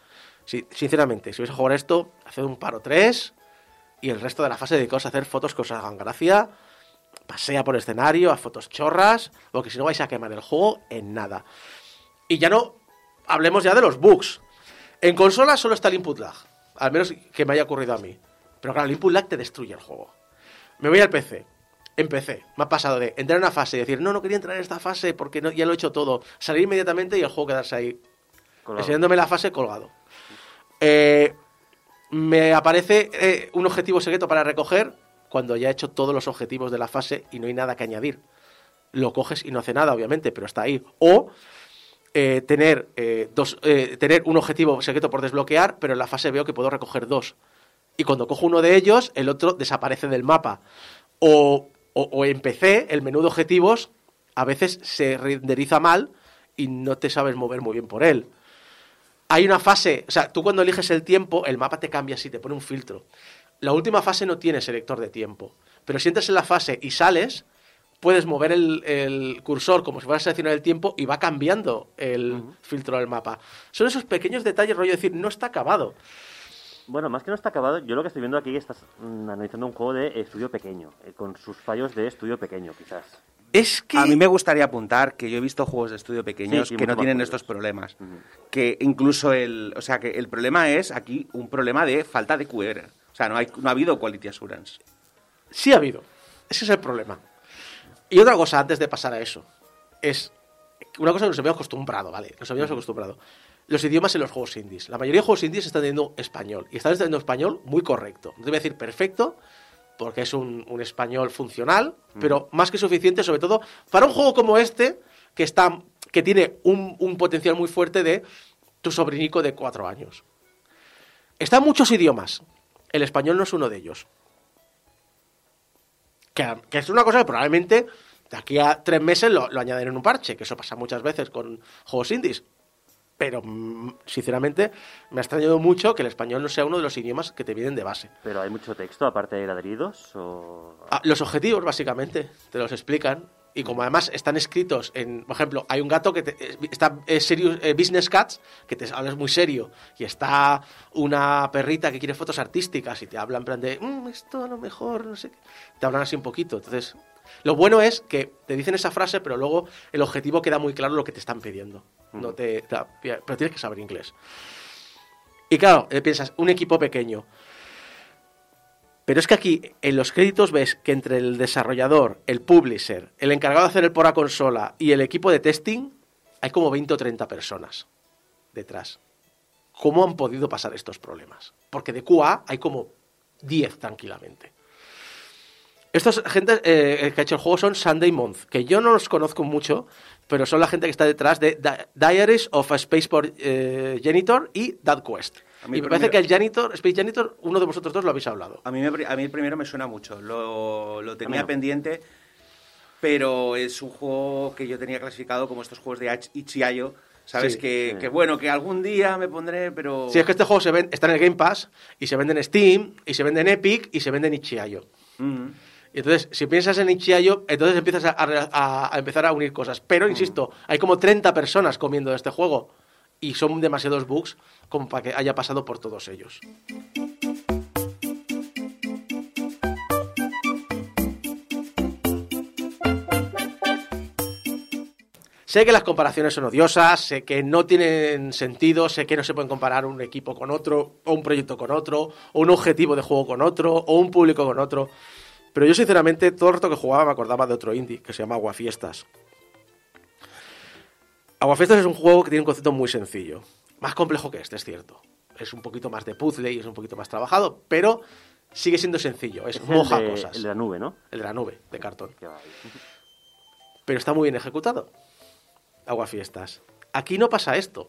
Sinceramente, si vais a jugar esto, haced un paro 3 y el resto de la fase dedicaos a hacer fotos que os hagan gracia, pasea por escenario, a fotos chorras, porque si no vais a quemar el juego en nada. Y ya no hablemos ya de los bugs. En consola solo está el input lag, al menos que me haya ocurrido a mí. Pero claro, el input lag te destruye el juego. Me voy al PC. En PC, me ha pasado de entrar en una fase y decir, no, no quería entrar en esta fase porque no, ya lo he hecho todo. Salir inmediatamente y el juego quedarse ahí Colgado. enseñándome la fase colgado. Eh, me aparece eh, un objetivo secreto para recoger cuando ya he hecho todos los objetivos de la fase y no hay nada que añadir. Lo coges y no hace nada, obviamente, pero está ahí. O eh, tener, eh, dos, eh, tener un objetivo secreto por desbloquear, pero en la fase veo que puedo recoger dos. Y cuando cojo uno de ellos, el otro desaparece del mapa. O, o, o en el menú de objetivos a veces se renderiza mal y no te sabes mover muy bien por él. Hay una fase, o sea, tú cuando eliges el tiempo, el mapa te cambia así, te pone un filtro. La última fase no tiene selector de tiempo, pero si entras en la fase y sales, puedes mover el, el cursor como si fuera a seleccionar el tiempo y va cambiando el filtro del mapa. Son esos pequeños detalles, rollo decir, no está acabado. Bueno, más que no está acabado, yo lo que estoy viendo aquí es que estás mm, analizando un juego de estudio pequeño, eh, con sus fallos de estudio pequeño, quizás. Es que... A mí me gustaría apuntar que yo he visto juegos de estudio pequeños Sí, que no tienen estos problemas. Que incluso el. O sea, que el problema es aquí un problema de falta de QR. O sea, no, hay, no ha habido quality assurance. Sí ha habido. Ese es el problema. Y otra cosa, antes de pasar a eso, es una cosa que nos habíamos acostumbrado, ¿vale? Nos habíamos acostumbrado. Los idiomas en los juegos indies. La mayoría de juegos indies están teniendo español. Y están teniendo español muy correcto. No te voy a decir perfecto, porque es un, un español funcional, pero más que suficiente, sobre todo para un juego como este, que, está, que tiene un, un potencial muy fuerte de tu sobrinico de cuatro años. Están muchos idiomas. El español no es uno de ellos. Que, que es una cosa que probablemente de aquí a tres meses lo, lo añaden en un parche, que eso pasa muchas veces con juegos indies. pero mm, sinceramente me ha extrañado mucho que el español no sea uno de los idiomas que te vienen de base. Pero hay mucho texto aparte de ladridos o... Ah, los objetivos, básicamente, te los explican. Y como además están escritos en, por ejemplo, hay un gato que te- es- está es serious, eh, business cats, que te habla muy serio, y está una perrita que quiere fotos artísticas y te habla en plan de, "Mm, esto a lo mejor, no sé qué. Te hablan así un poquito. Entonces, lo bueno es que te dicen esa frase, pero luego el objetivo queda muy claro lo que te están pidiendo. No te, te- pero tienes que saber inglés. Y claro, eh, piensas, un equipo pequeño. Pero es que aquí en los créditos ves que entre el desarrollador, el publisher, el encargado de hacer el por a consola y el equipo de testing hay como 20 o 30 personas detrás. ¿Cómo han podido pasar estos problemas? Porque de QA hay como 10 tranquilamente. Estos gente eh, que ha hecho el juego son Sunday Month, que yo no los conozco mucho, pero son la gente que está detrás de Di- Diaries of Spaceport eh, y That Quest. A mí Y me primero- parece que el Janitor, Space Janitor, uno de vosotros dos lo habéis hablado. A mí, me a mí el primero me suena mucho, lo, lo tenía no. pendiente, pero es un juego que yo tenía clasificado como estos juegos de Itch.io, ¿sabes? Sí. que, Sí. que bueno, que algún día me pondré, pero... Sí, es que este juego se ven, está en el Game Pass y se vende en Steam y se vende en Epic y se vende en Itch.io. Mm. Y entonces, si piensas en Itch.io, entonces empiezas a, a- a empezar a unir cosas. Pero, insisto, hay como 30 personas comiendo de este juego y son demasiados bugs como para que haya pasado por todos ellos. Sé que las comparaciones son odiosas, sé que no tienen sentido, sé que no se pueden comparar un equipo con otro, o un proyecto con otro, o un objetivo de juego con otro, o un público con otro. Pero yo, sinceramente, todo el rato que jugaba me acordaba de otro indie que se llama Aguafiestas. Aguafiestas es un juego que tiene un concepto muy sencillo. Más complejo que este, es cierto. Es un poquito más de puzzle y es un poquito más trabajado, pero sigue siendo sencillo. Es, Es moja el de, cosas. el de la nube, ¿no? el de la nube, de cartón pero está muy bien ejecutado. Aguafiestas. Aquí no pasa esto.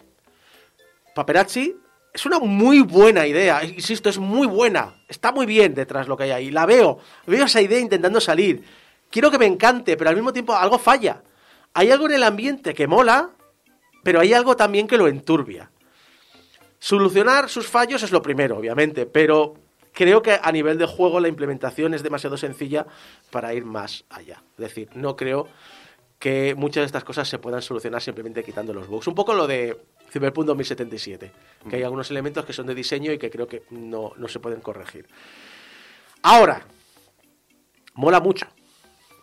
Paperazzi es una muy buena idea, insisto, es muy buena. Está muy bien detrás lo que hay ahí. La veo, veo esa idea intentando salir. Quiero que me encante, pero al mismo tiempo algo falla. Hay algo en el ambiente que mola, pero hay algo también que lo enturbia. Solucionar sus fallos es lo primero, obviamente, pero creo que a nivel de juego la implementación es demasiado sencilla para ir más allá. Es decir, no creo que muchas de estas cosas se puedan solucionar simplemente quitando los bugs. Un poco lo de Cyberpunk 2077, que hay algunos elementos que son de diseño y que creo que no, no se pueden corregir. Ahora, mola mucho.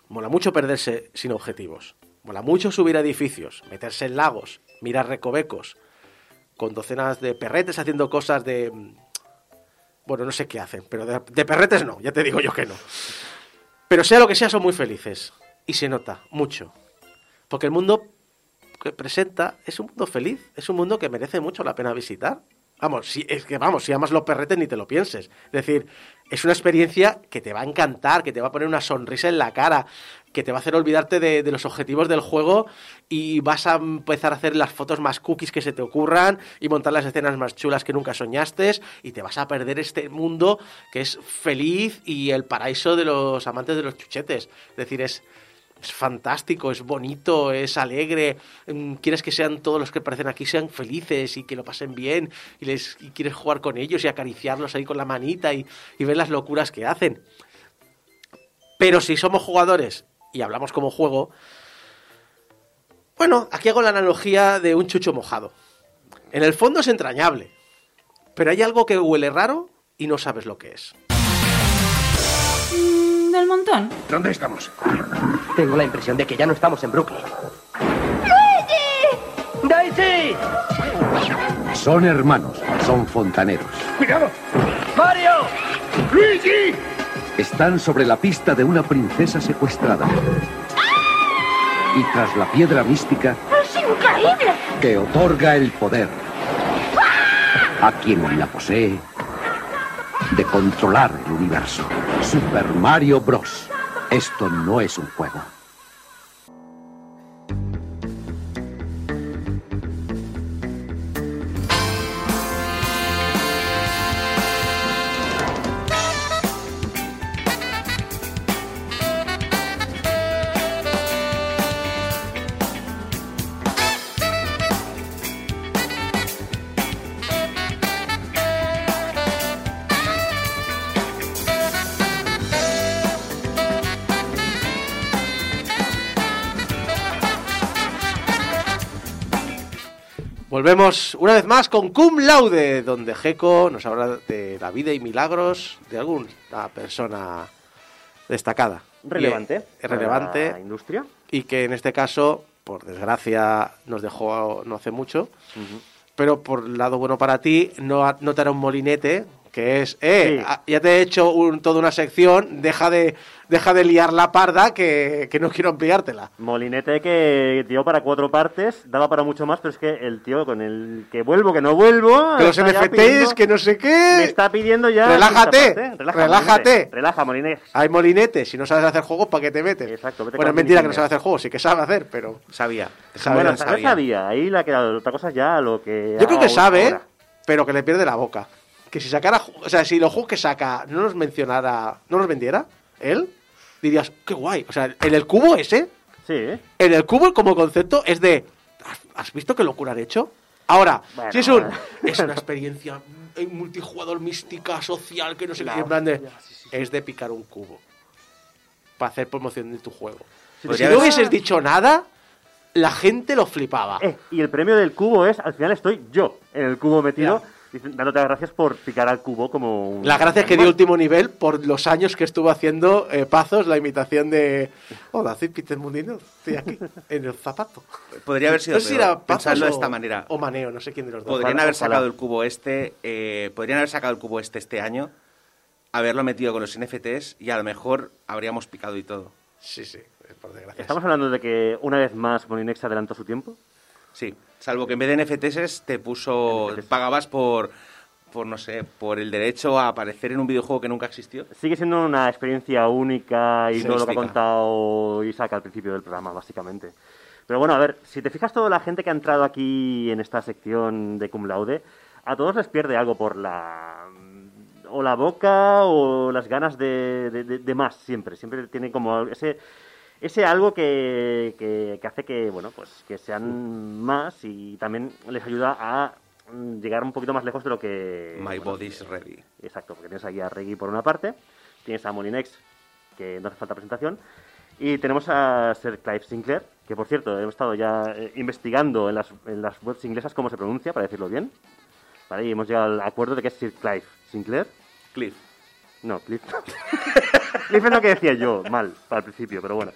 Mola mucho perderse sin objetivos. Mola mucho subir a edificios, meterse en lagos, mirar recovecos, con docenas de perretes haciendo cosas de... mm, Bueno, no sé qué hacen, pero de, de perretes no, ya te digo yo que no. Pero sea lo que sea, son muy felices. Y se nota mucho. Porque el mundo que presenta es un mundo feliz, es un mundo que merece mucho la pena visitar. Vamos, si, es que vamos, si amas los perretes ni te lo pienses. Es decir, es una experiencia que te va a encantar, que te va a poner una sonrisa en la cara, que te va a hacer olvidarte de, los objetivos del juego y vas a empezar a hacer las fotos más cookies que se te ocurran y montar las escenas más chulas que nunca soñaste y te vas a perder este mundo que es feliz y el paraíso de los amantes de los chuchetes. Es decir, es, es fantástico, es bonito, es alegre. mm, Quieres que sean todos los que aparecen aquí sean felices y que lo pasen bien y, les, quieres jugar con ellos y acariciarlos ahí con la manita y, y ver las locuras que hacen. Pero si somos jugadores y hablamos como juego, bueno, aquí hago la analogía de un chucho mojado. En el fondo es entrañable, pero hay algo que huele raro y no sabes lo que es. Montón. ¿Dónde estamos? Tengo la impresión de que ya no estamos en Brooklyn. ¡Daisy! Son hermanos, son fontaneros. ¡Cuidado! ¡Mario! ¡Luigi! Están sobre la pista de una princesa secuestrada. Y tras la piedra mística ¡Es increíble! que otorga el poder a quien la posee de controlar el universo. Super Mario Bros. Esto no es un juego. Volvemos una vez más con Cum Laude, donde Gecko nos habla de la vida y milagros de alguna persona destacada. Relevante. Eh, relevante. La industria. y que en este caso, por desgracia, nos dejó no hace mucho. Pero por el lado bueno para ti, no, no te hará un molinete, que es, eh, Sí. ah, ya te he hecho un- toda una sección, deja de, deja de liar la parda, que, que no quiero ampliártela. Molinete que dio para cuatro partes, daba para mucho más, pero es que el tío con el que vuelvo, que no vuelvo. Que los NFTs, pidiendo- que no sé Me qué. está pidiendo ya. Relájate, parte. Relaja, relájate. Molinete. Relaja, Molinete. Hay molinete, si no sabes hacer juegos, ¿para qué te metes? Exacto, vete bueno, es mentira que no sabe hacer juegos, sí que sabe hacer, pero... Sabía. Sabe, Bueno, no saber sabía. Ahí la ha quedado. Otra cosa es ya lo que. Yo creo que sabe, ahora. pero que le pierde la boca. Que si sacara, o sea, si los juegos que saca no los mencionara, no los vendiera, él, dirías, qué guay. O sea, en el cubo ese, Sí, ¿eh? en el cubo como concepto es de, ¿has, has visto qué locura han hecho? Ahora, Bueno, si es un, es una experiencia eh, multijugador mística, social, que no sé qué, en plan de, es de picar un cubo para hacer promoción de tu juego. Si no hubieses dicho nada, la gente lo flipaba. Eh, y el premio del cubo es, al final estoy yo en el cubo metido, Ya. Dicen- dándote las gracias por picar al cubo como un. Las gracias que dio último nivel por los años que estuvo haciendo eh, Pazos la imitación de. Hola, soy Peter Mundino. Estoy aquí, en el zapato. Podría haber sido No sé si era Pazos pensarlo de esta manera. O Maneo, no sé quién de los dos. Podrían Ojalá, haber ojalá. sacado el cubo este, eh, podrían haber sacado el cubo este este año, haberlo metido con los NFTs y a lo mejor habríamos picado y todo. Sí, sí, eh, por desgracia. ¿Estamos hablando de que una vez más Molinex adelantó su tiempo? Sí, salvo que en vez de NFTs te puso, NFTs. pagabas por, por no sé, por el derecho a aparecer en un videojuego que nunca existió. Sigue siendo una experiencia única y todo lo que ha contado Isaac al principio del programa, básicamente. Pero bueno, a ver, si te fijas toda la gente que ha entrado aquí en esta sección de Cum Laude, a todos les pierde algo por la... o la boca o las ganas de, de- de- de más, siempre. Siempre tienen como ese... Ese algo que, que- que hace que, bueno, pues que sean más y también les ayuda a mm, llegar un poquito más lejos de lo que... My bueno, body's ready. Exacto, porque tienes aquí a Reggie por una parte, tienes a Molinex, que no hace falta presentación, y tenemos a Sir Clive Sinclair, que por cierto, hemos estado ya eh, investigando en las, en las webs inglesas cómo se pronuncia, para decirlo bien. Vale, y hemos llegado al acuerdo de que es Sir Clive Sinclair. Cliff. No, Cliff. Cliff es lo que decía yo, mal, para el principio, pero bueno.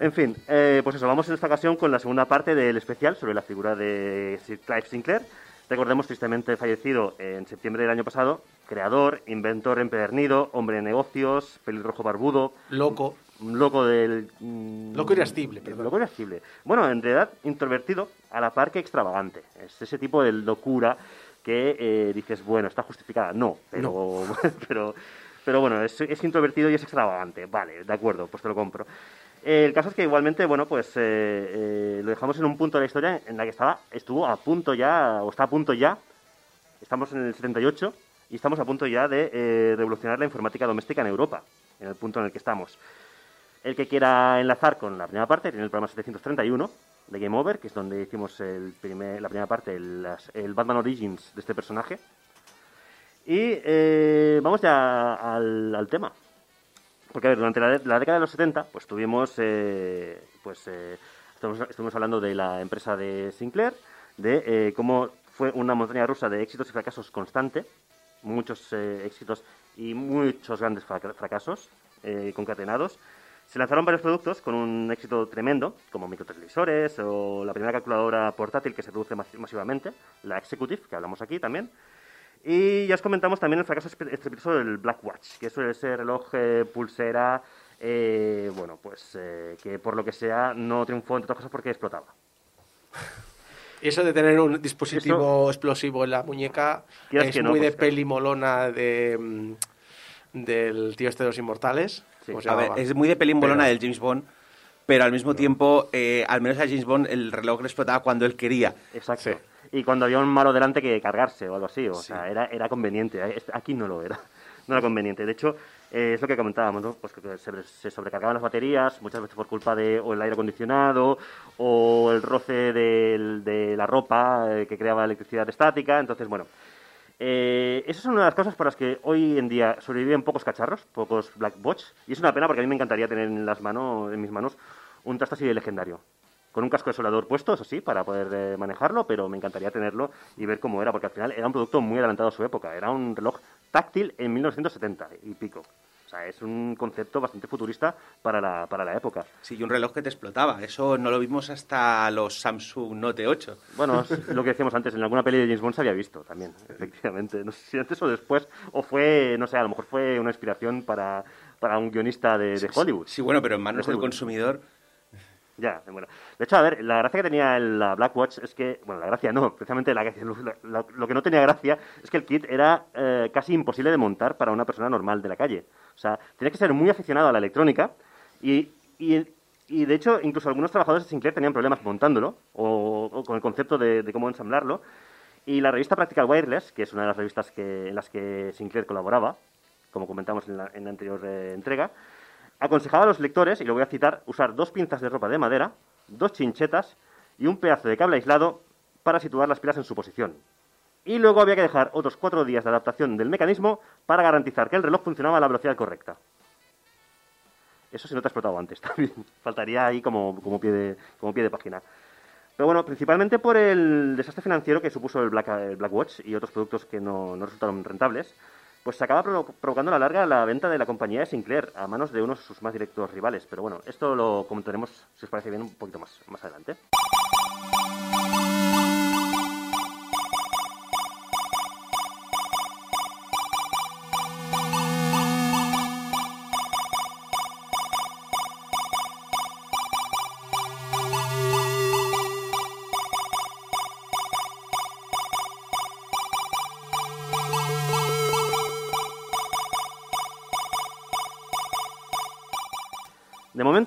En fin, eh, pues eso, vamos en esta ocasión con la segunda parte del especial sobre la figura de Sir Clive Sinclair. Recordemos, tristemente fallecido en septiembre del año pasado, creador, inventor empedernido, hombre de negocios, pelirrojo barbudo, Loco. loco del... mm, Loco irascible, perdón. Loco irascible. Bueno, en realidad introvertido a la par que extravagante. Es ese tipo de locura que eh, dices, bueno, está justificada. No, pero, pero, pero bueno, es, es introvertido y es extravagante. Vale, de acuerdo, pues te lo compro. Eh, el caso es que igualmente, bueno, pues eh, eh, lo dejamos en un punto de la historia en la que estaba, estuvo a punto ya, o está a punto ya, estamos en el 78 y estamos a punto ya de revolucionar la informática doméstica en Europa, en el punto en el que estamos. El que quiera enlazar con la primera parte tiene el programa 731 de Game Over, que es donde hicimos el primer- la primera parte, el, Batman Origins de este personaje. Y vamos ya al tema. Porque, a ver, durante la, la década de los 70, pues tuvimos, eh, pues, eh, estuvimos, estuvimos hablando de la empresa de Sinclair, de eh, cómo fue una montaña rusa de éxitos y fracasos constante, muchos eh, éxitos y muchos grandes fraca- fracasos concatenados. Se lanzaron varios productos con un éxito tremendo, como microtelevisores o la primera calculadora portátil que se produce mas- masivamente, la Executive, que hablamos aquí también. Y ya os comentamos también el fracaso estrepitoso del Black Watch, que es ese reloj eh, pulsera, eh, bueno, pues eh, que por lo que sea no triunfó, entre otras cosas, porque explotaba. Y eso de tener un dispositivo explosivo en la muñeca es que no, muy de pues, peli molona de, mm, del tío este de los inmortales. Sí. ¿Cómo se A ver, llamaba? es muy de pelimbolona Pero- del James Bond, pero al mismo tiempo, eh, al menos a James Bond el reloj le explotaba cuando él quería. Exacto. Sí. Y cuando había un malo delante que cargarse o algo así, o sea, era, era conveniente. Eh, Aquí no lo era. No era conveniente. De hecho, eh, es lo que comentábamos, ¿no? Pues que se, se sobrecargaban las baterías, muchas veces por culpa de o el aire acondicionado o el roce de la ropa eh, que creaba electricidad estática. Entonces, bueno, eh, esas son una de las cosas por las que hoy en día sobreviven pocos cacharros, pocos Black Bots. Y es una pena porque a mí me encantaría tener en las manos, en mis manos, un trasto así de legendario. Con un casco de soldador puesto, eso sí, para poder eh, manejarlo, pero me encantaría tenerlo y ver cómo era, porque al final era un producto muy adelantado a su época. Era un reloj táctil en 1970 y pico. O sea, es un concepto bastante futurista para la, para la época. Sí, y un reloj que te explotaba. Eso no lo vimos hasta los Samsung Note 8. Bueno, es lo que decíamos antes, en alguna peli de James Bond se había visto también, efectivamente. No sé si antes o después, o fue, no sé, a lo mejor fue una inspiración para, para un guionista de, de Hollywood. Sí, bueno, pero en manos De del consumidor. Ya, bueno. De hecho, a ver, la gracia que tenía la Black Watch es que, bueno, la gracia no, precisamente la, la- la- lo que no tenía gracia es que el kit era eh, casi imposible de montar para una persona normal de la calle. O sea, tenías que ser muy aficionado a la electrónica y, y, y, de hecho, incluso algunos trabajadores de Sinclair tenían problemas montándolo o, o con el concepto de, de cómo ensamblarlo. Y la revista Practical Wireless, que es una de las revistas que, en las que Sinclair colaboraba, como comentamos en la, en anterior eh, entrega, aconsejaba a los lectores, y lo voy a citar, usar dos pinzas de ropa de madera, dos chinchetas y un pedazo de cable aislado para situar las pilas en su posición. Y luego había que dejar otros cuatro días de adaptación del mecanismo para garantizar que el reloj funcionaba a la velocidad correcta. Eso si no te ha explotado antes también. Faltaría ahí como, como, pie de, como pie de página. Pero bueno, principalmente por el desastre financiero que supuso el Black, el Black Watch y otros productos que no, no resultaron rentables, pues se acaba provo- provocando la larga la venta de la compañía de Sinclair a manos de unos de sus más directos rivales. Pero bueno, esto lo comentaremos, si os parece bien, un poquito más, más adelante.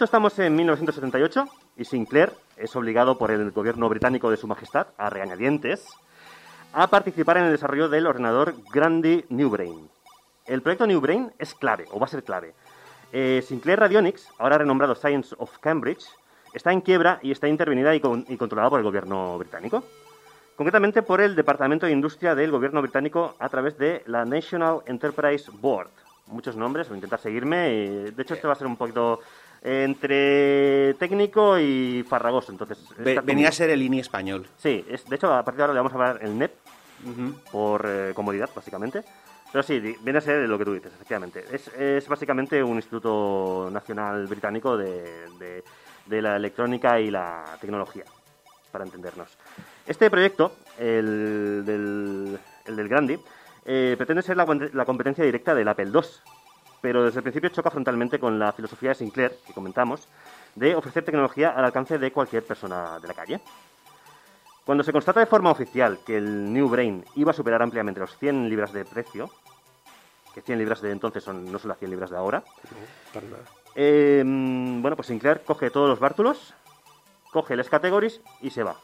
Estamos en 1978 y Sinclair es obligado por el gobierno británico de Su Majestad, a regañadientes, a participar en el desarrollo del ordenador Grandi New Brain. El proyecto New Brain es clave, o va a ser clave. Eh, Sinclair Radionics, ahora renombrado Science of Cambridge, está en quiebra y está intervenida y, con- y controlada por el gobierno británico. Concretamente por el Departamento de Industria del gobierno británico a través de la National Enterprise Board. Muchos nombres, voy a intentar seguirme. y, de hecho, esto va a ser un poquito entre técnico y farragoso. Entonces, Ve- venía a ser el INI español. Sí, es, de hecho, a partir de ahora le vamos a hablar el NEP por eh, comodidad, básicamente. Pero sí, viene a ser lo que tú dices, efectivamente. Es, es básicamente un instituto nacional británico de, de- de la electrónica y la tecnología, para entendernos. Este proyecto, el del, el del Grandi, eh, pretende ser la, la competencia directa del Apple II, pero desde el principio choca frontalmente con la filosofía de Sinclair, que comentamos, de ofrecer tecnología al alcance de cualquier persona de la calle. Cuando se constata de forma oficial que el New Brain iba a superar ampliamente los 100 libras de precio, que 100 libras de entonces son, no son las 100 libras de ahora, eh, mm, bueno, pues Sinclair coge todos los bártulos, coge las categories y se va.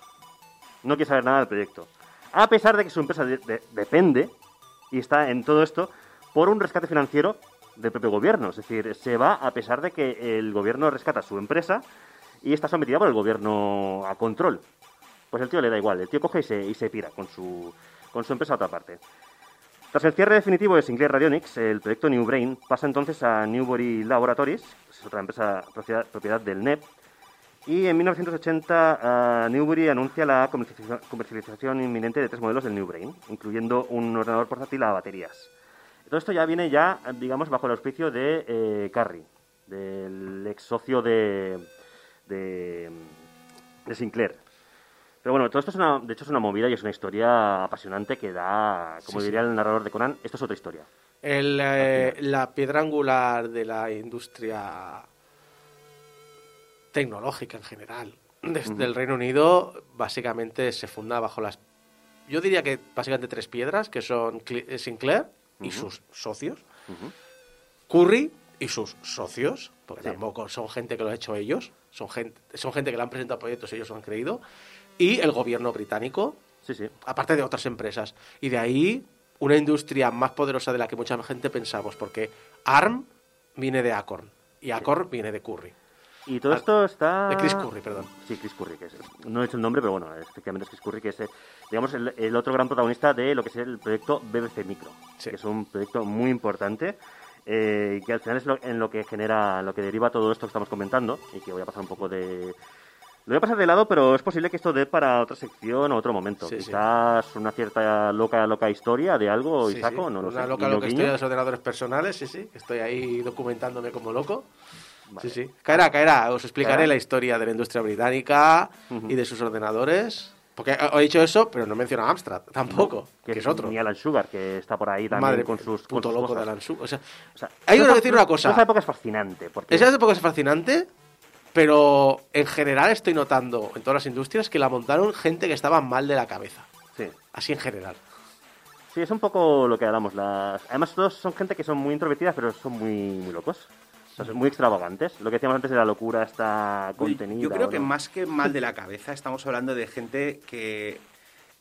No quiere saber nada del proyecto. A pesar de que su empresa de- de- depende, y está en todo esto, por un rescate financiero del propio gobierno. Es decir, se va a pesar de que el gobierno rescata su empresa y está sometida por el gobierno a control. Pues el tío le da igual, el tío coge y se, y se pira con su, con su empresa a otra parte. Tras el cierre definitivo de Sinclair Radionics, el proyecto New Brain pasa entonces a Newbury Laboratories, que es otra empresa propiedad, propiedad del NEP, y en 1980 ah, Newbury anuncia la comercialización inminente de tres modelos del New Brain, incluyendo un ordenador portátil a baterías. Todo esto ya viene ya, digamos, bajo el auspicio de eh, Carrie, del ex socio de, de, de Sinclair. Pero bueno, todo esto es una, de hecho es una movida y es una historia apasionante que da, como Sí, diría el narrador de Conan, esto es otra historia. El, eh, la piedra angular de la industria tecnológica en general desde el Reino Unido básicamente se funda bajo las yo diría que básicamente tres piedras que son Cl- y sus socios Curry y sus socios porque Sí. tampoco son gente que lo ha hecho ellos son gente son gente que le han presentado proyectos y ellos lo han creído y el gobierno británico Sí, sí. aparte de otras empresas. Y de ahí una industria más poderosa de la que mucha gente pensamos, porque ARM viene de Acorn y Acorn viene de Curry. Y todo Ah, esto está... de Chris Curry, perdón. Sí, Chris Curry, que es... No he hecho el nombre, pero bueno, efectivamente es Chris Curry, que es, eh, digamos, el, el otro gran protagonista de lo que es el proyecto BBC Micro, Sí. que es un proyecto muy importante eh, que al final es lo- en lo que genera, en lo que deriva todo esto que estamos comentando y que voy a pasar un poco de, Lo voy a pasar de lado, pero es posible que esto dé para otra sección o otro momento. Sí, sí. Quizás una cierta loca, loca historia de algo, Sí, Isaco, sí. no lo Una sé. loca Guiño, loca guiño. historia de los ordenadores personales, sí, sí. Estoy ahí documentándome como loco. Sí, sí. Caerá, caerá. Os explicaré Caerá. la historia de la industria británica y de sus ordenadores. Porque he dicho eso, pero no menciono a Amstrad tampoco, que, es otro. Ni Alan Sugar, que está por ahí también Madre con sus, con puto sus loco cosas. de Alan Sugar. O sea, O sea, hay que decir una cosa. Esa época es fascinante. Porque Esa época es fascinante, pero en general estoy notando en todas las industrias que la montaron gente que estaba mal de la cabeza. Sí. Así en general. Sí, es un poco lo que hablamos. Las... Además, todos son gente que son muy introvertidas, pero son muy, muy locos. O sea, muy extravagantes. Lo que decíamos antes de la locura está contenida. Yo creo ¿o que no? más que mal de la cabeza, estamos hablando de gente que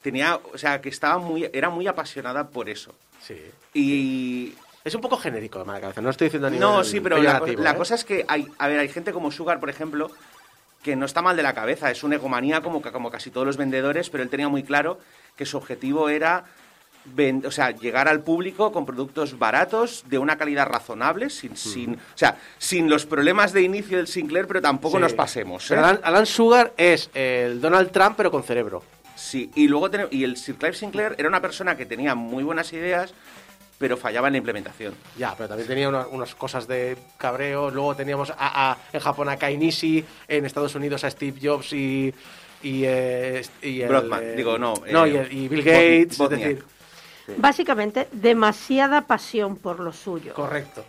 tenía, o sea, que estaba muy, era muy apasionada por eso. Sí. Y Es un poco genérico de mala cabeza, no estoy diciendo no, sí, pero la, ¿eh? cosa es que hay, a ver, hay gente como Sugar, por ejemplo, que no está mal de la cabeza, es una egomanía como, como casi todos los vendedores, pero él tenía muy claro que su objetivo era o sea, llegar al público con productos baratos, de una calidad razonable, sin, sin, o sea, sin los problemas de inicio del Sinclair, pero tampoco Sí. nos pasemos. ¿eh? Alan, Alan Sugar es el Donald Trump, pero con cerebro. Sí, y luego tenem- y el Sir Clive Sinclair era una persona que tenía muy buenas ideas, pero fallaba en la implementación. Ya, pero también tenía una- unas cosas de cabreo. Luego teníamos a, a- en Japón a Kai Nishi, en Estados Unidos a Steve Jobs y. y, eh, y el, Broadman, eh, digo, no, No, eh, y, el- y Bill Gates. Botniak. Es decir, Básicamente, demasiada pasión por lo suyo. correcto.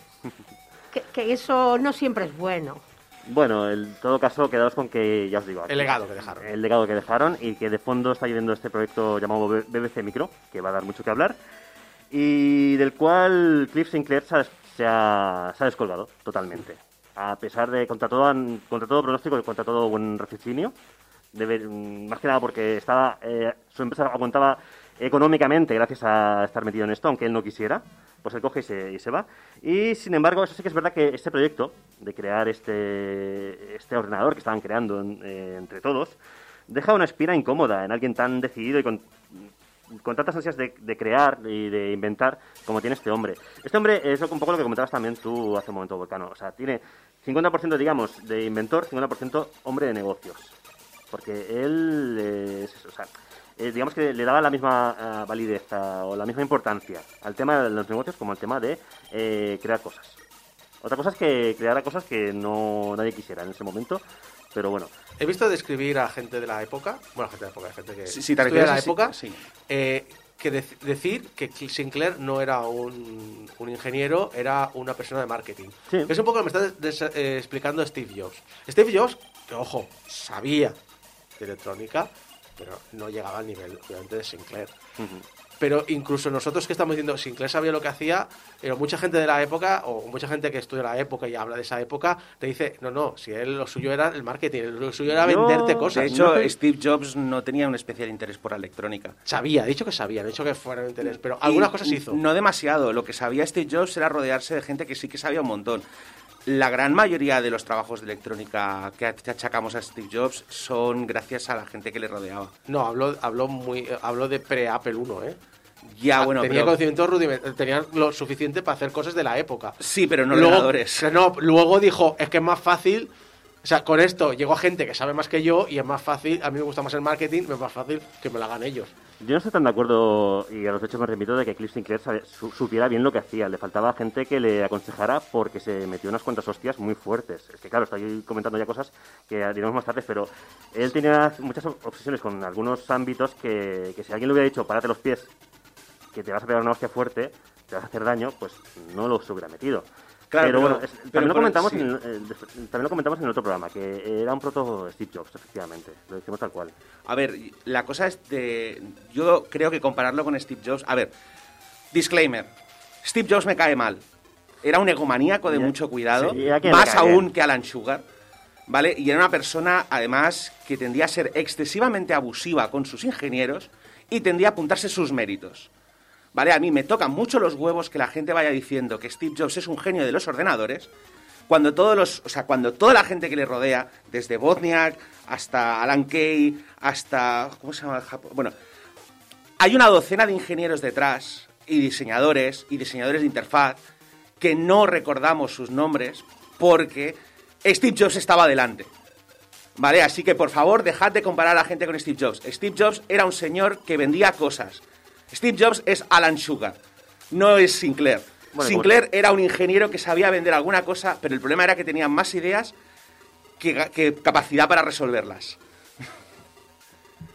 Que, que eso no siempre es bueno. Bueno, en todo caso, quedaos con que, ya os digo. El legado que dejaron. El legado que dejaron y que de fondo está yendo este proyecto llamado BBC Micro, que va a dar mucho que hablar, y del cual Cliff Sinclair se ha, se ha- se ha descolgado totalmente. A pesar de, contra todo, contra todo pronóstico y contra todo buen raciocinio, mm, más que nada porque estaba eh, su empresa aguantaba económicamente gracias a estar metido en esto, aunque él no quisiera, pues él coge y se, y se va. Y sin embargo, eso sí que es verdad que este proyecto de crear este, este ordenador que estaban creando en- eh, entre todos, deja una espina incómoda en alguien tan decidido y con, con tantas ansias de, de crear y de inventar como tiene este hombre. Este hombre es un poco lo que comentabas también tú hace un momento, Volcano. O sea, tiene 50% digamos de inventor, 50% hombre de negocios. Porque él, es o sea, eh, digamos que le daba la misma ah, validez ah, o la misma importancia al tema de los negocios como al tema de eh, crear cosas. Otra cosa es que creara cosas que no nadie quisiera en ese momento, pero bueno. He visto describir a gente de la época, bueno, gente de la época, gente que Si- si te estudia de la a- época, sí. eh, que dec- decir que Sinclair no era un, un ingeniero, era una persona de marketing. Sí. Es un poco lo que me está eh, explicando Steve Jobs. Steve Jobs, que ojo, sabía de electrónica, pero no llegaba al nivel, obviamente, de Sinclair. Pero incluso nosotros que estamos diciendo, Sinclair sabía lo que hacía, pero mucha gente de la época, o mucha gente que estudia la época y habla de esa época, te dice, no, no, si él lo suyo era el marketing, lo suyo era venderte De cosas. hecho, no- Steve Jobs no tenía un especial interés por la electrónica. Sabía, ha dicho que sabía, no ha dicho que fuera de interés, pero algunas Y cosas hizo. No demasiado. Lo que sabía Steve Jobs era rodearse de gente que sí que sabía un montón. La gran mayoría de los trabajos de electrónica que achacamos a Steve Jobs son gracias a la gente que le rodeaba. No, habló, habló, muy, eh, habló de pre-Apple 1, ¿eh? Ya, Ah, bueno, tenía pero- conocimiento rudimentario, tenía lo suficiente para hacer cosas de la época. Sí, pero no luego, ordenadores. no, luego dijo, es que es más fácil, o sea, con esto llegó gente que sabe más que yo y es más fácil, a mí me gusta más el marketing, es más fácil que me lo hagan ellos. Yo no estoy tan de acuerdo, y a los hechos me remito, de que Cliff Sinclair supiera bien lo que hacía. Le faltaba gente que le aconsejara porque se metió unas cuantas hostias muy fuertes. Es que, claro, estoy comentando ya cosas que diremos más tarde, pero él tenía muchas obsesiones con algunos ámbitos que, que si alguien le hubiera dicho, párate los pies, que te vas a pegar una hostia fuerte, te vas a hacer daño, pues no lo hubiera metido. Claro, pero, pero- bueno, es- pero también, lo comentamos sí. en, el- el- también lo comentamos en el otro programa, que era un proto Steve Jobs, efectivamente. Lo decimos tal cual. A ver, la cosa es de... Yo creo que compararlo con Steve Jobs... A ver, disclaimer. Steve Jobs me cae mal. Era un egomaníaco de mucho cuidado, sí, ¿a quién le más aún que Alan Sugar, ¿vale? Y era una persona, además, que tendía a ser excesivamente abusiva con sus ingenieros y tendía a apuntarse sus méritos. ¿Vale? A mí me tocan mucho los huevos que la gente vaya diciendo que Steve Jobs es un genio de los ordenadores, cuando todos los, o sea, cuando toda la gente que le rodea, desde Wozniak hasta Alan Kay, hasta ¿cómo se llama Bueno, hay una docena de ingenieros detrás y diseñadores y diseñadores de interfaz que no recordamos sus nombres porque Steve Jobs estaba delante. Vale, así que por favor dejad de comparar a la gente con Steve Jobs. Steve Jobs era un señor que vendía cosas. Steve Jobs es Alan Sugar, no es Sinclair. Bueno, Sinclair era un ingeniero que sabía vender alguna cosa, pero el problema era que tenía más ideas que, que capacidad para resolverlas.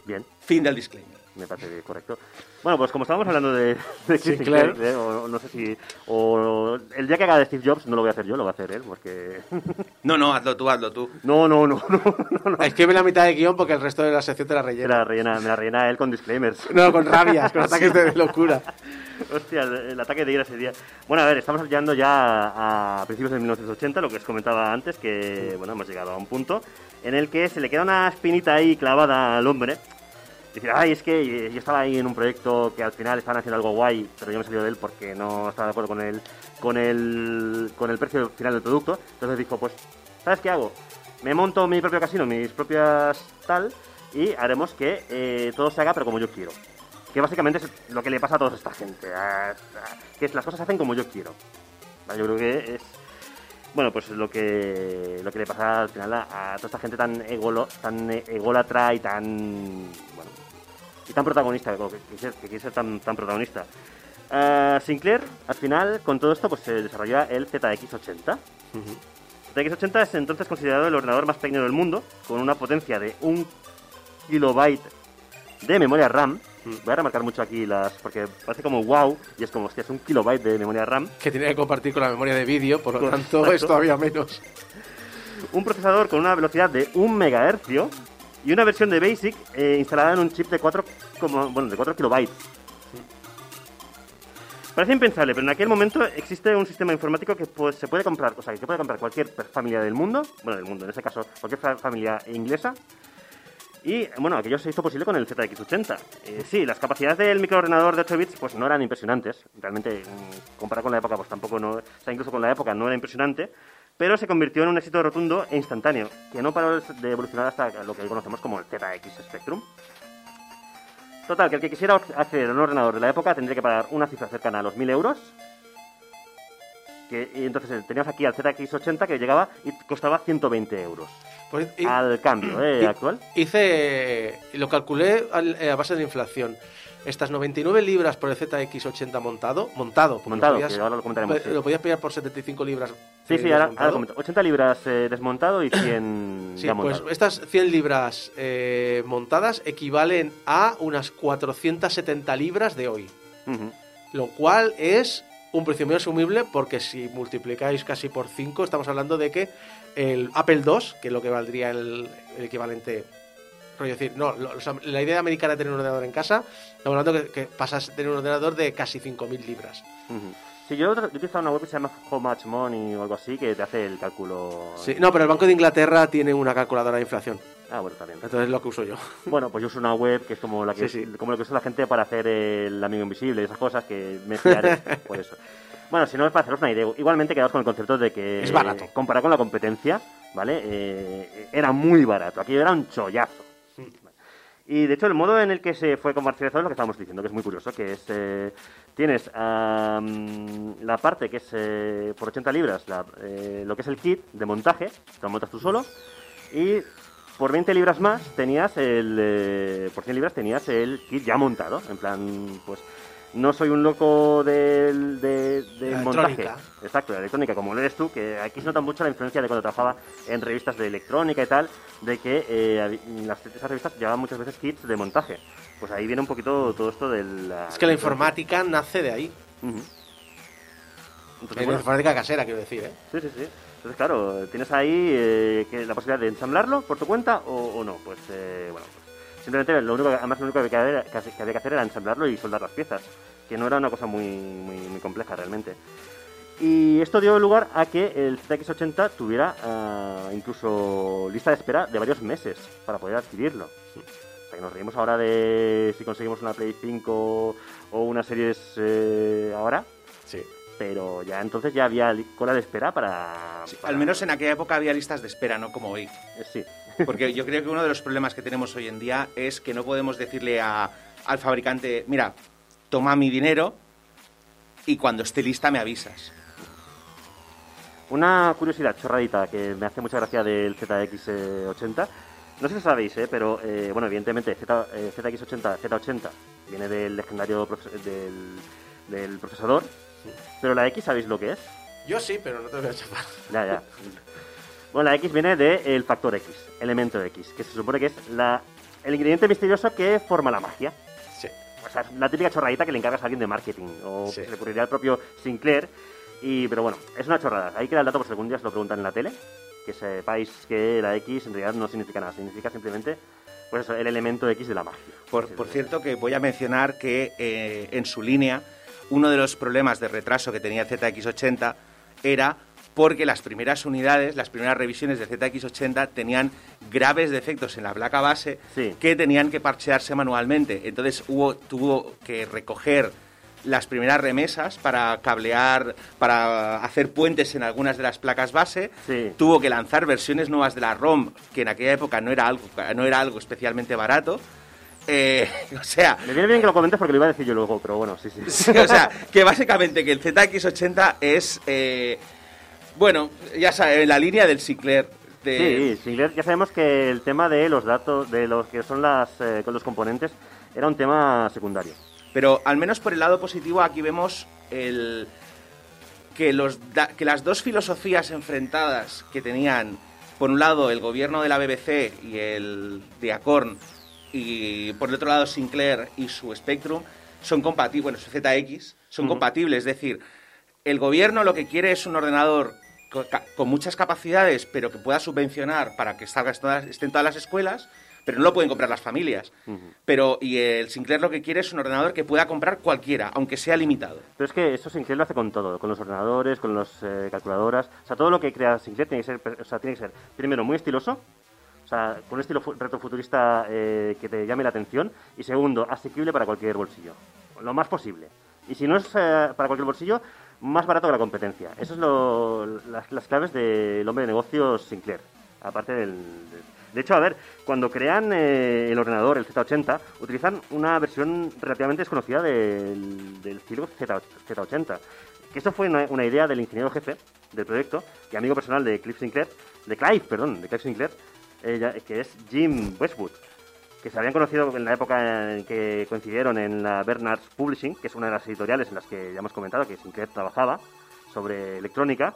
Bien, Fin del disclaimer. me parece correcto. Bueno, pues como estábamos hablando de, de Sinclair. Sinclair, eh, o no sé si... O el día que haga de Steve Jobs no lo voy a hacer yo, lo va a hacer él, porque... No, no, hazlo tú, hazlo tú. No, no, no, no, no, no. Escribe la mitad de guion porque el resto de la sección te la Me rellena. la rellena, me la rellena él con disclaimers. No, con rabias, con ataques de locura. Hostia, el, el ataque de ira ese día. Bueno, a ver, estamos llegando ya a principios de 1980, lo que os comentaba antes, que bueno, hemos llegado a un punto en el que se le queda una espinita ahí clavada al hombre. Decir, ay, es que yo estaba ahí en un proyecto que al final estaban haciendo algo guay, pero yo me salí de él porque no estaba de acuerdo con el, con el, con el precio final del producto. Entonces dijo, pues, ¿sabes qué hago? Me monto mi propio casino, mis propias tal, y haremos que eh, todo se haga, pero como yo quiero. Que básicamente es lo que le pasa a toda esta gente. que las cosas se hacen como yo quiero. Yo creo que es. Bueno, pues lo que, lo que le pasa al final a, a toda esta gente tan, egolo, tan eh, ególatra y tan. Bueno, y tan protagonista, como que, quiere- que quiere ser tan, tan protagonista. Ah, Sinclair, al final, con todo esto, pues se desarrolla el ZX80. ZX80 es entonces considerado el ordenador más pequeño del mundo, con una potencia de un kilobyte de memoria RAM. Voy a remarcar mucho aquí las. porque parece como wow, y es como, hostia, es un kilobyte de memoria RAM. Que tiene que compartir con la memoria de vídeo, por lo tanto es todavía menos. Un procesador con una velocidad de 1 MHz y una versión de BASIC eh, instalada en un chip de 4, como, bueno, de 4 kilobytes. Parece impensable, pero en aquel momento existe un sistema informático que pues, se puede comprar, o sea, que puede comprar cualquier familia del mundo, bueno, del mundo, en este caso, cualquier fa- familia inglesa. Y bueno, aquello se hizo posible con el ZX80. Eh, sí, las capacidades del microordenador de 8 bits pues no eran impresionantes. Realmente, mm, comparado con la época, pues tampoco no. O sea, incluso con la época no era impresionante. Pero se convirtió en un éxito rotundo e instantáneo, que no paró de evolucionar hasta lo que hoy conocemos como el ZX Spectrum. Total, que el que quisiera acceder a un ordenador de la época tendría que pagar una cifra cercana a los 1000 euros. Y entonces eh, teníamos aquí al ZX80 que llegaba y costaba 120 euros. Pues, y- Al cambio, ¿eh? y- Actual. Hice. Lo calculé al- eh, a base de inflación. Estas 99 libras por el ZX80 montado, montado, Montado, lo podías, que ahora lo comentaremos, lo podías pillar por 75 libras. Sí, eh, sí, ahora, ahora desmontado. comento. 80 libras eh, desmontado y 100 Sí, ya pues estas 100 libras eh, montadas equivalen a unas 470 libras de hoy. Ujú. Lo cual es un precio muy asumible porque si multiplicáis casi por 5 estamos hablando de que el Apple II, que es lo que valdría el, el equivalente, rollo decir, no, la idea americana de tener un ordenador en casa, estamos hablando que, que pasas a tener un ordenador de casi 5.000 libras. Sí, yo, yo he utilizado una web que se llama How Much Money o algo así que te hace el cálculo. Sí, no, pero el Banco de Inglaterra tiene una calculadora de inflación, Ah, bueno, también. entonces es lo que uso yo. Bueno, pues yo uso una web que es como la que Sí, sí. como lo que usa la gente para hacer el amigo invisible y esas cosas que me fiaré por eso. Bueno, si no es para haceros una idea, igualmente quedaos con el concepto de que Es barato. eh, comparado con la competencia, ¿vale? Eh, era muy barato. Aquello era un chollazo. Y de hecho el modo en el que se fue comercializado es lo que estábamos diciendo, que es muy curioso, que es eh, tienes la parte que es eh, por 80 libras, la- eh, lo que es el kit de montaje, te lo montas tú solo, y por 20 libras más tenías el eh, por 100 libras tenías el kit ya montado, en plan pues no soy un loco del, de, del montaje. electrónica. Exacto, la electrónica, como lo eres tú, que aquí se nota mucho la influencia de cuando trabajaba en revistas de electrónica y tal, de que eh, las, esas revistas llevaban muchas veces kits de montaje. Pues ahí viene un poquito todo esto de la... Es que la informática nace de ahí. Entonces, la bueno, informática casera, quiero decir, ¿eh? Sí, sí, sí. Entonces, claro, tienes ahí eh, que la posibilidad de ensamblarlo por tu cuenta o, o no. Pues, eh, bueno, simplemente lo único, además lo único que había, que hace- que había que hacer era ensamblarlo y soldar las piezas, que no era una cosa muy, muy, muy compleja realmente. Y esto dio lugar a que el ZX80 tuviera ah, incluso lista de espera de varios meses para poder adquirirlo. O sea, que nos reímos ahora de si conseguimos una Play 5 o una Series eh, ahora, Sí. pero ya entonces ya había cola de espera para... para- Al menos en aquella época había listas de espera, no como hoy. Eh, Sí. Porque yo creo que uno de los problemas que tenemos hoy en día es que no podemos decirle a- al fabricante, mira, toma mi dinero y cuando esté lista me avisas. Una curiosidad chorradita que me hace mucha gracia del ZX80 No sé si sabéis, ¿eh? pero eh, bueno, evidentemente Z, eh, ZX80, Z80 viene del legendario del, del procesador, pero la X, ¿sabéis lo que es? Yo sí, pero no te voy a chapar. Ya, ya. Bueno, la X viene del factor X, elemento X, que se supone que es la, el ingrediente misterioso que forma la magia. Sí. O sea, la típica chorradita que le encargas a alguien de marketing, o Sí. que se le ocurriría al propio Sinclair. Y, pero bueno, es una chorrada. Ahí queda el dato por si algún día se lo preguntan en la tele. Que sepáis que la X en realidad no significa nada, significa simplemente pues eso, el elemento X de la magia. Por, por cierto, que voy a mencionar que eh, en su línea, uno de los problemas de retraso que tenía ZX80 era porque las primeras unidades, las primeras revisiones de ZX80 tenían graves defectos en la placa base Sí. que tenían que parchearse manualmente. Entonces hubo, tuvo que recoger las primeras remesas para cablear, para hacer puentes en algunas de las placas base. Sí. Tuvo que lanzar versiones nuevas de la ROM, que en aquella época no era algo, no era algo especialmente barato. Eh, o sea, Me viene bien que lo comentes porque lo iba a decir yo luego, pero bueno, sí, sí. Sí, o sea, que básicamente que el ZX80 es, eh, bueno, ya sabes, la línea del Sinclair. De, Sí, Sinclair, ya sabemos que el tema de los datos, de los que son las, eh, los componentes, era un tema secundario. Pero al menos por el lado positivo aquí vemos el, que, los, da- que las dos filosofías enfrentadas que tenían, por un lado el gobierno de la BBC y el de Acorn, y por el otro lado Sinclair y su Spectrum, son compatibles, bueno, su ZX, son compatibles. Es decir, el gobierno lo que quiere es un ordenador con muchas capacidades, pero que pueda subvencionar para que salga en todas- las escuelas, pero no lo pueden comprar las familias. Ujú. Pero, y el Sinclair lo que quiere es un ordenador que pueda comprar cualquiera, aunque sea limitado. Pero es que eso Sinclair lo hace con todo, con los ordenadores, con las calculadoras. O sea, todo lo que crea Sinclair tiene que ser, o sea, tiene que ser primero muy estiloso, o sea, con un estilo fu- retrofuturista eh, que te llame la atención, y segundo, asequible para cualquier bolsillo, lo más posible. Y si no es eh, para cualquier bolsillo, más barato que la competencia. Esas son lo- las, claves del hombre de negocios Sinclair, aparte del... de- hecho, a ver, cuando crean eh, el ordenador, el Z80, utilizan una versión relativamente desconocida del, del Z, Z80. Que esto fue una, idea del ingeniero jefe del proyecto y amigo personal de Cliff Sinclair, de Clive, perdón, de Clive Sinclair, eh, que es Jim Westwood, que se habían conocido en la época en que coincidieron en la Bernard's Publishing, que es una de las editoriales en las que ya hemos comentado que Sinclair trabajaba sobre electrónica.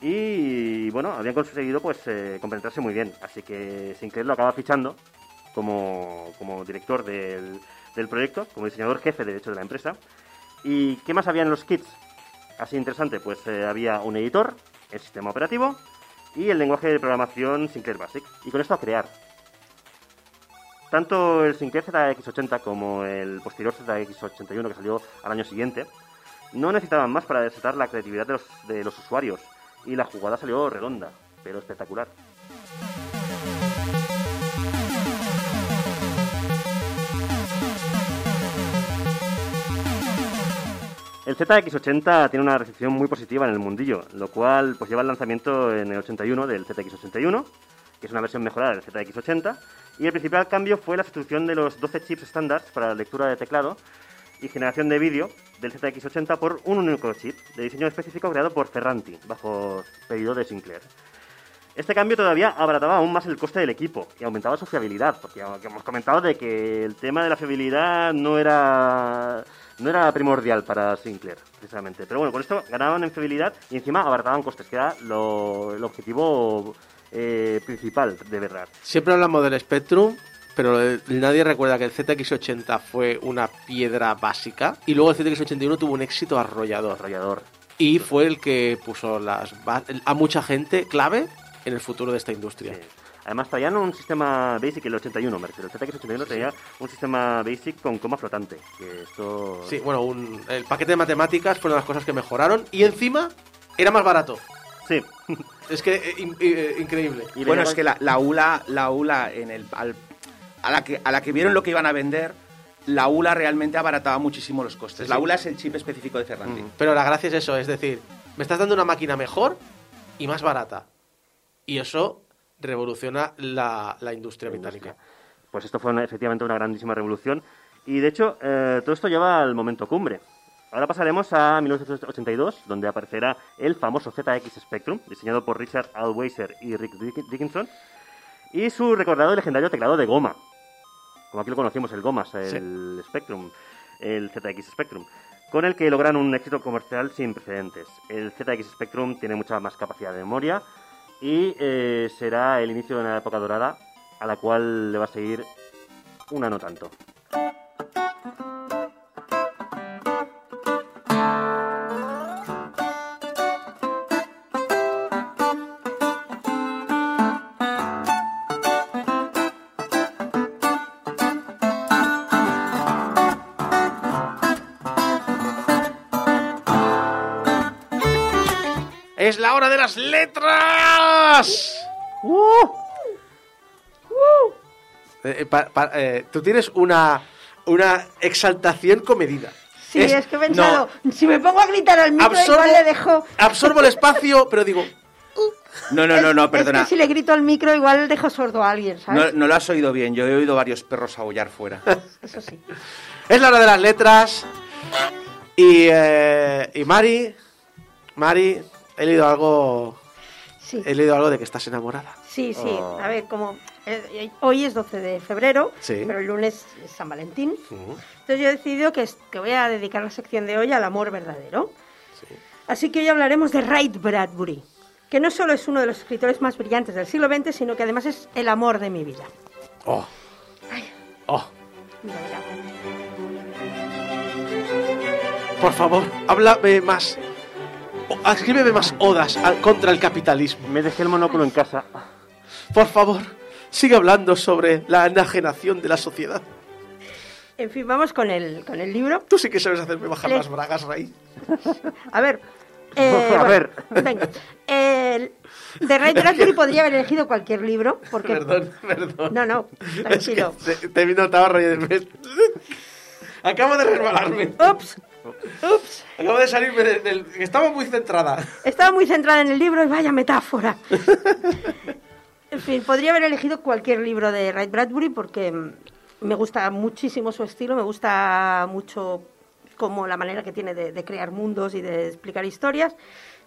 Y bueno, habían conseguido pues eh, muy bien. Así que Sinclair lo acaba fichando como, como director del, del proyecto, como diseñador jefe de hecho de la empresa. ¿Y qué más había en los kits? Así interesante, pues eh, había un editor, el sistema operativo y el lenguaje de programación Sinclair Basic. Y con esto a crear. Tanto el Sinclair ZX80 como el posterior ZX81 que salió al año siguiente no necesitaban más para desatar la creatividad de los, usuarios. Y la jugada salió redonda, pero espectacular. El ZX80 tiene una recepción muy positiva en el mundillo, lo cual pues lleva el lanzamiento en el 81 del ZX81, que es una versión mejorada del ZX80, y el principal cambio fue la sustitución de los 12 chips estándar para la lectura de teclado y generación de vídeo del ZX80 por un único chip de diseño específico creado por Ferranti, bajo pedido de Sinclair. Este cambio todavía abarataba aún más el coste del equipo y aumentaba su fiabilidad, porque hemos comentado de que el tema de la fiabilidad no era, no era primordial para Sinclair, precisamente. Pero bueno, con esto ganaban en fiabilidad y encima abarataban costes, que era lo- el objetivo eh, principal de verdad. Siempre hablamos del Spectrum, pero eh, nadie recuerda que el ZX80 fue una piedra básica y luego el ZX81 tuvo un éxito arrollador. Arrollador. Y fue el que puso las a mucha gente clave en el futuro de esta industria. Sí. Además traían un sistema basic, el 81, me refiero. El ZX81 traía un sistema basic con coma flotante. Que esto... Sí, bueno, un- el paquete de matemáticas fue una de las cosas que mejoraron y encima era más barato. Sí. Es que eh, in- eh, increíble. Y bueno, es que la, la ULA, la ULA en el, al- a, la que, a la que vieron lo que iban a vender, la ULA realmente abarataba muchísimo los costes. Sí, La. ULA es el chip específico de Ferranti. Mm. Pero la gracia es eso, es decir, me estás dando una máquina mejor y más barata. Y eso revoluciona la, la industria británica. Pues esto fue una- efectivamente una grandísima revolución. Y de hecho, eh, todo esto lleva al momento cumbre. Ahora pasaremos a 1982, donde aparecerá el famoso ZX Spectrum, diseñado por Richard Alweiser y Rick Dick- Dickinson. y su recordado y legendario teclado de goma. Como aquí lo conocimos, el Gomas, el Spectrum, el ZX Spectrum, con el que logran un éxito comercial sin precedentes. El ZX Spectrum tiene mucha más capacidad de memoria y eh, será el inicio de una época dorada a la cual le va a seguir una no tanto. Hora de las letras! Eh, pa- pa- eh, tú tienes una, una exaltación comedida. Sí, es, que he pensado, si me pongo a gritar al micro, absorbo, igual le dejo. absorbo el espacio, pero digo, No, no, no, no, Es perdona. que si le grito al micro, igual dejo sordo a alguien, No, ¿sabes? no lo has oído bien. Yo he oído varios perros aullar fuera. Eso sí. es la hora de las letras. Y, eh, y Mari, Mari, he leído algo, Sí, he leído algo de que estás enamorada. sí, sí. Oh. A ver, como eh, hoy es 12 de febrero, Sí. pero el lunes es San Valentín. Entonces yo he decidido que, que voy a dedicar la sección de hoy al amor verdadero. Así que hoy hablaremos de Ray Bradbury, que no solo es uno de los escritores más brillantes del siglo XX, sino que además es el amor de mi vida. Oh. Oh. Mira, mira. Por favor, háblame más. Escríbeme más odas al- contra el capitalismo. Me dejé el monóculo en casa. Por favor, sigue hablando sobre la enajenación de la sociedad. En fin, vamos con el, con el libro. Tú sí que sabes hacerme bajar Le- las bragas, Ray. A ver. eh, A bueno, ver. Venga. El- de Ray Bradbury podría haber elegido cualquier libro, porque... Perdón, perdón. No, no, Es que tranquilo. te, te he notado reír. Acabo de resbalarme. Ups, ups. Acabo de salirme del... del- Estaba muy centrada. Estaba muy centrada en el libro y vaya metáfora. En fin, podría haber elegido cualquier libro de Ray Bradbury porque mm, me gusta muchísimo su estilo, me gusta mucho como la manera que tiene de, de crear mundos y de explicar historias,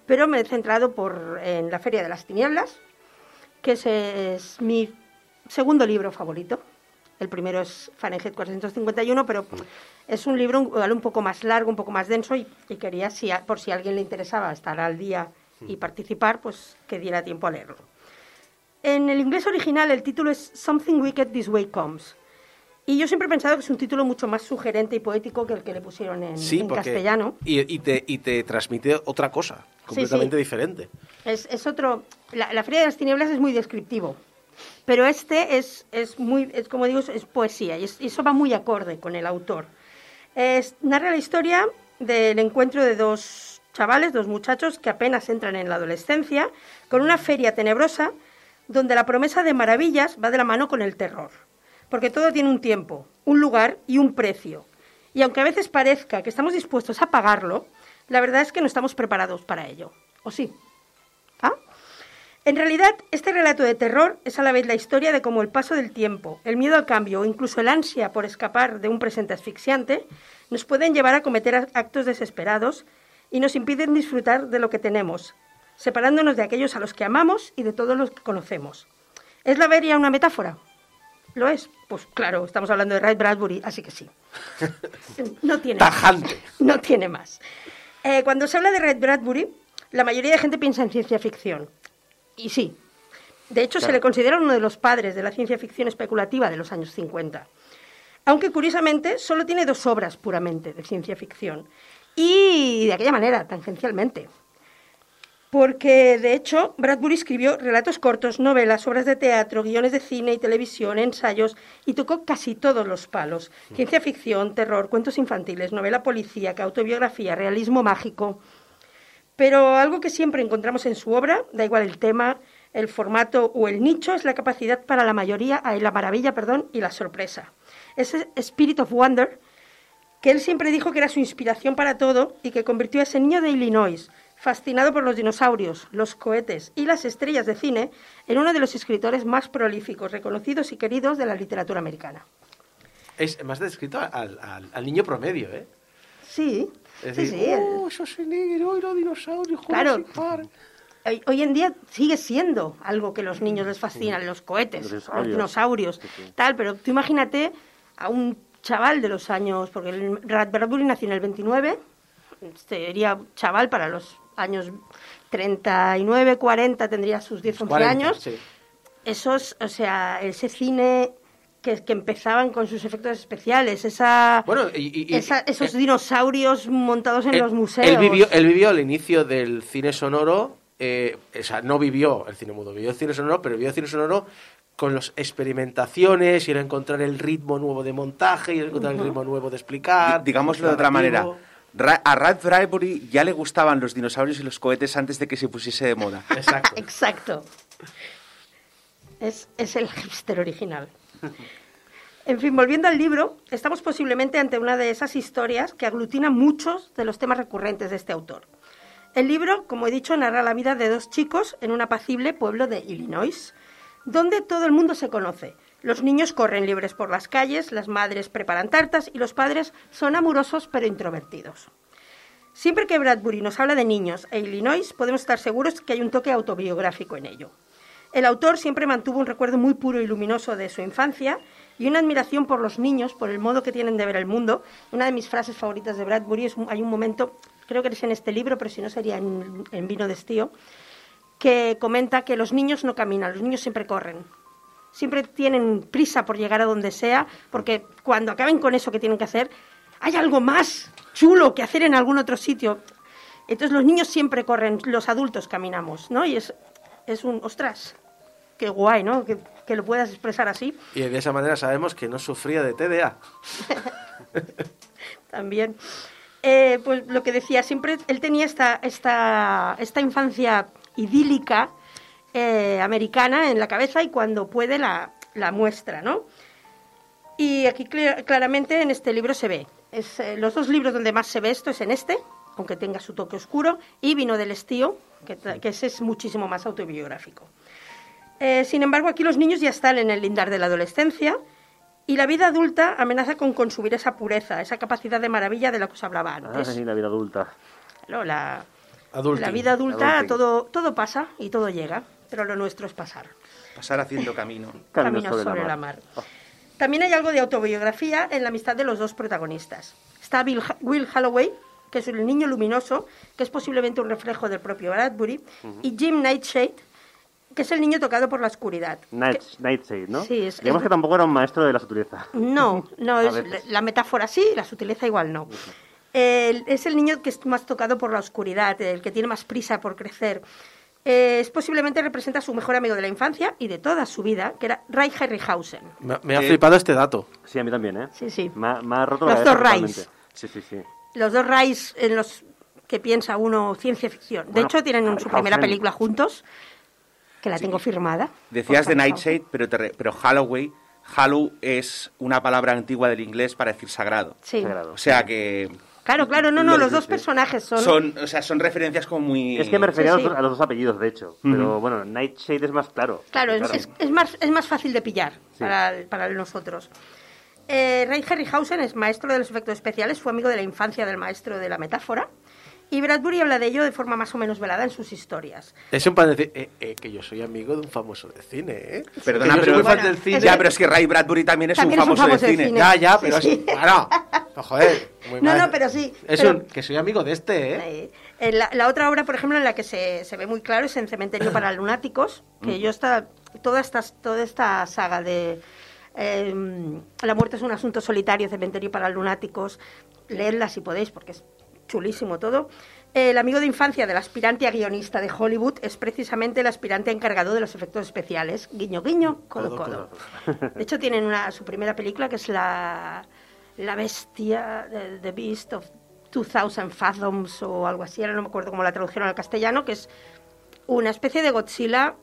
pero me he centrado por, en La Feria de las Tinieblas, que es mi segundo libro favorito. El primero es Fahrenheit 451, pero es un libro un, un poco más largo, un poco más denso y, y quería, si, a- por si a alguien le interesaba estar al día y participar, pues que diera tiempo a leerlo. En el inglés original el título es Something Wicked This Way Comes. Y yo siempre he pensado que es un título mucho más sugerente y poético que el que le pusieron en, en castellano. Y, y te, y te transmite otra cosa, completamente sí. diferente. Es, es otro. La, la Feria de las Tinieblas es muy descriptivo. Pero este es, es muy. Es, como digo, es, es poesía. Y, es- y eso va muy acorde con el autor. Narra la historia del encuentro de dos chavales, dos muchachos que apenas entran en la adolescencia, con una feria tenebrosa donde la promesa de maravillas va de la mano con el terror. Porque todo tiene un tiempo, un lugar y un precio. Y aunque a veces parezca que estamos dispuestos a pagarlo, la verdad es que no estamos preparados para ello. ¿O sí? ¿Ah? En realidad, este relato de terror es a la vez la historia de cómo el paso del tiempo, el miedo al cambio o incluso el ansia por escapar de un presente asfixiante nos pueden llevar a cometer actos desesperados y nos impiden disfrutar de lo que tenemos, separándonos de aquellos a los que amamos y de todos los que conocemos. ¿Es la veria una metáfora? ¿Lo es? Pues claro, estamos hablando de Ray Bradbury, así que sí. No tiene Tajante. no tiene más. Eh, cuando se habla de Ray Bradbury, la mayoría de gente piensa en ciencia ficción. Y sí. De hecho, se le considera uno de los padres de la ciencia ficción especulativa de los años 50. Aunque curiosamente solo tiene dos obras puramente de ciencia ficción. Y de aquella manera, tangencialmente. Porque, de hecho, Bradbury escribió relatos cortos, novelas, obras de teatro, guiones de cine y televisión, ensayos, y tocó casi todos los palos. Ciencia ficción, terror, cuentos infantiles, novela policíaca, autobiografía, realismo mágico. Pero algo que siempre encontramos en su obra, da igual el tema, el formato o el nicho, es la capacidad para la mayoría, ay, la maravilla, perdón, y la sorpresa. Ese Spirit of Wonder, que él siempre dijo que era su inspiración para todo y que convirtió a ese niño de Illinois, fascinado por los dinosaurios, los cohetes y las estrellas de cine, en uno de los escritores más prolíficos, reconocidos y queridos de la literatura americana. Es más descrito al, al- al niño promedio, ¿eh? Sí, Es sí, decir, sí. el- oh, eso es negro, y los dinosaurios, Claro. Jurassic Park". hoy, hoy en día sigue siendo algo que los niños les fascinan, los cohetes, Los los dinosaurios. tal, pero tú imagínate a un chaval de los años, porque el nació en el 29, sería chaval para los años 39, 40, tendría sus 10, 11 40, años. sí. Esos, o sea, ese cine que, que empezaban con sus efectos especiales, esa, Bueno, y, y- y- esa- esos dinosaurios montados en él- los museos. Él vivió, él vivió el inicio del cine sonoro, eh, o sea, no vivió el cine mudo, vivió el cine sonoro, pero vivió el cine sonoro con las experimentaciones, y era encontrar el ritmo nuevo de montaje, y era encontrar el ritmo nuevo de explicar. Di- Digámoslo de otra manera. Ra- a Rad Bradbury ya le gustaban los dinosaurios y los cohetes antes de que se pusiese de moda. Exacto. Exacto. Es, es el hipster original. En fin, volviendo al libro, estamos posiblemente ante una de esas historias que aglutina muchos de los temas recurrentes de este autor. El libro, como he dicho, narra la vida de dos chicos en un apacible pueblo de Illinois, donde todo el mundo se conoce. Los niños corren libres por las calles, las madres preparan tartas y los padres son amorosos pero introvertidos. Siempre que Bradbury nos habla de niños e Illinois, podemos estar seguros que hay un toque autobiográfico en ello. El autor siempre mantuvo un recuerdo muy puro y luminoso de su infancia y una admiración por los niños, por el modo que tienen de ver el mundo. Una de mis frases favoritas de Bradbury es hay un momento, creo que es en este libro, pero si no sería en, en Vino de Estío, que comenta que los niños no caminan, los niños siempre corren. Siempre tienen prisa por llegar a donde sea, porque cuando acaben con eso que tienen que hacer, hay algo más chulo que hacer en algún otro sitio. Entonces los niños siempre corren, los adultos caminamos, ¿no? Y es, es un, ostras, qué guay, ¿no? Que, que lo puedas expresar así. Y de esa manera sabemos que no sufría de TDA. también. Eh, pues lo que decía, siempre él tenía esta, esta, esta infancia idílica eh, americana en la cabeza y cuando puede la, la muestra, ¿no? Y aquí cl- claramente en este libro se ve. Es, eh, los dos libros donde más se ve esto es en este, aunque tenga su toque oscuro, y Vino del Estío, que, que ese es muchísimo más autobiográfico. Eh, sin embargo, aquí los niños ya están en el lindar de la adolescencia y la vida adulta amenaza con consumir esa pureza, esa capacidad de maravilla de la que os hablaba antes. Ay, la vida adulta. Claro, la, la vida adulta Adulting. todo, todo pasa y todo llega, pero lo nuestro es pasar. Pasar haciendo camino. Camino Camino sobre la mar. Oh. También hay algo de autobiografía en la amistad de los dos protagonistas. Está Bill, Will Holloway, que es el niño luminoso, que es posiblemente un reflejo del propio Bradbury, y Jim Nightshade, que es el niño tocado por la oscuridad. Night, Nightshade, ¿no? Sí, es- Digamos es- que tampoco era un maestro de la sutileza. No, no, es, la metáfora sí, la sutileza igual no. El- es el niño que es más tocado por la oscuridad, el que tiene más prisa por crecer. Eh, es posiblemente representa a su mejor amigo de la infancia y de toda su vida, que era Ray Harryhausen. Me, me ha Eh, flipado este dato. Sí, a mí también, ¿eh? Sí, sí. Me ha, me ha roto Los la dos Rays. Sí, sí, sí. Los dos Rays en los que piensa uno ciencia ficción. De Bueno, hecho, tienen su primera película juntos, que la tengo firmada. Decías por de. Nightshade, pero, te re- pero Halloway, Hallow es una palabra antigua del inglés para decir sagrado. Sí. Sagrado. O sea que Claro, claro, no, no, Los- los dos personajes son... son, o sea, son referencias como muy... Es que me refería Sí, a, sí. los, a los dos apellidos, de hecho. Pero bueno, Nightshade es más claro. Claro, es, es- es más, es más fácil de pillar Sí. para, para nosotros. Eh, Ray Harryhausen es maestro de los efectos especiales, fue amigo de la infancia del maestro de la metáfora. Y Bradbury habla de ello de forma más o menos velada en sus historias. Es un pan decir eh, eh, que yo soy amigo de un famoso de cine, ¿eh? Perdona, soy pero, muy fan Bueno, del cine. es ya, que- pero es que Ray Bradbury también es También un famoso, de cine. Ya, ya, Sí, pero sí. es... Bueno, no, joder. muy No, mal. no, pero sí, Es pero- un... Que soy amigo de este, ¿eh? Eh, eh, la, la otra obra, por ejemplo, en la que se, se ve muy claro es en Cementerio para Lunáticos, que yo está toda esta, toda esta saga de eh, La muerte es un asunto solitario, Cementerio para Lunáticos, leedla si podéis, porque es chulísimo todo. El amigo de infancia del aspirante a guionista de Hollywood es precisamente el aspirante encargado de los efectos especiales. Guiño, guiño, codo, Codo. De hecho, tienen una, su primera película que es La, la Bestia, The, The Beast of 2000 Fathoms o algo así, ahora no me acuerdo cómo la tradujeron al castellano, que es una especie de Godzilla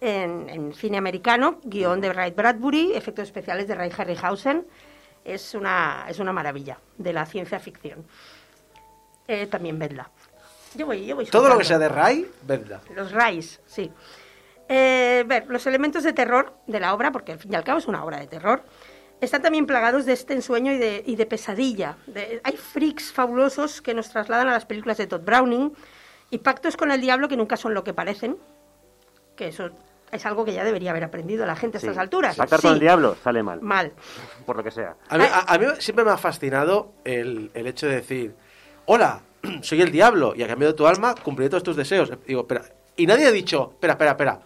en, en cine americano, guion de Ray Bradbury, efectos especiales de Ray Harryhausen. Es una, es una maravilla de la ciencia ficción. Eh, también vedla. Yo voy, yo voy Todo lo que sea de Ray, verdad. Los Rays, sí. Eh, ver, los elementos de terror de la obra, porque al fin y al cabo es una obra de terror, están también plagados de este ensueño y de, y de pesadilla. De- hay freaks fabulosos que nos trasladan a las películas de Todd Browning Y pactos con el diablo que nunca son lo que parecen, que eso es algo que ya debería haber aprendido la gente a Sí. estas alturas. Pactar con Sí, el diablo sale mal, Mal. por lo que sea. A mí, a- a mí siempre me ha fascinado el, el hecho de decir, hola, soy el diablo y a cambio de tu alma cumpliré todos tus deseos. Digo, espera, y nadie ha dicho, espera, espera, espera,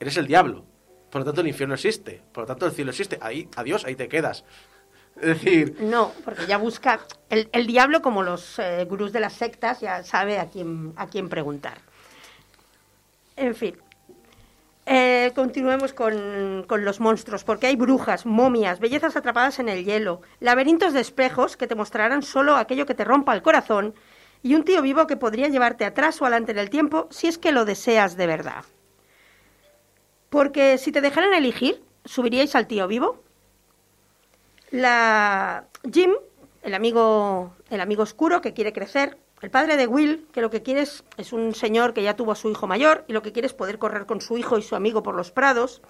eres el diablo. Por lo tanto el infierno existe, por lo tanto el cielo existe. Ahí, adiós, ahí te quedas. Es decir, No, porque ya busca. El, el diablo, como los eh, gurús de las sectas, ya sabe a quién, a quién preguntar. En fin. Eh, continuemos con, con los monstruos, porque hay brujas, momias, bellezas atrapadas en el hielo, laberintos de espejos que te mostrarán solo aquello que te rompa el corazón y un tío vivo que podría llevarte atrás o adelante en el tiempo si es que lo deseas de verdad. Porque si te dejaran elegir, ¿subiríais al tío vivo? La Jim, el amigo, el amigo oscuro que quiere crecer, el padre de Will, que lo que quiere es, es un señor que ya tuvo a su hijo mayor y lo que quiere es poder correr con su hijo y su amigo por los prados,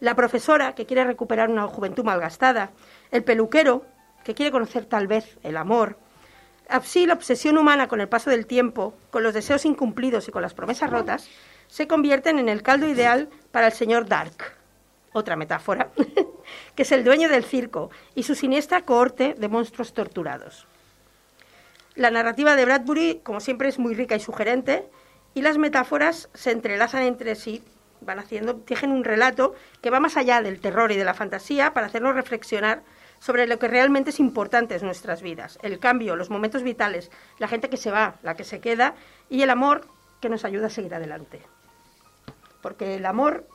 la profesora que quiere recuperar una juventud malgastada, el peluquero que quiere conocer tal vez el amor, así la obsesión humana con el paso del tiempo, con los deseos incumplidos y con las promesas rotas, se convierten en el caldo ideal para el señor Dark, otra metáfora, que es el dueño del circo y su siniestra cohorte de monstruos torturados. La narrativa de Bradbury, como siempre, es muy rica y sugerente, y las metáforas se entrelazan entre sí, van haciendo, tejen un relato que va más allá del terror y de la fantasía para hacernos reflexionar sobre lo que realmente es importante en nuestras vidas, el cambio, los momentos vitales, la gente que se va, la que se queda, y el amor que nos ayuda a seguir adelante. Porque el amor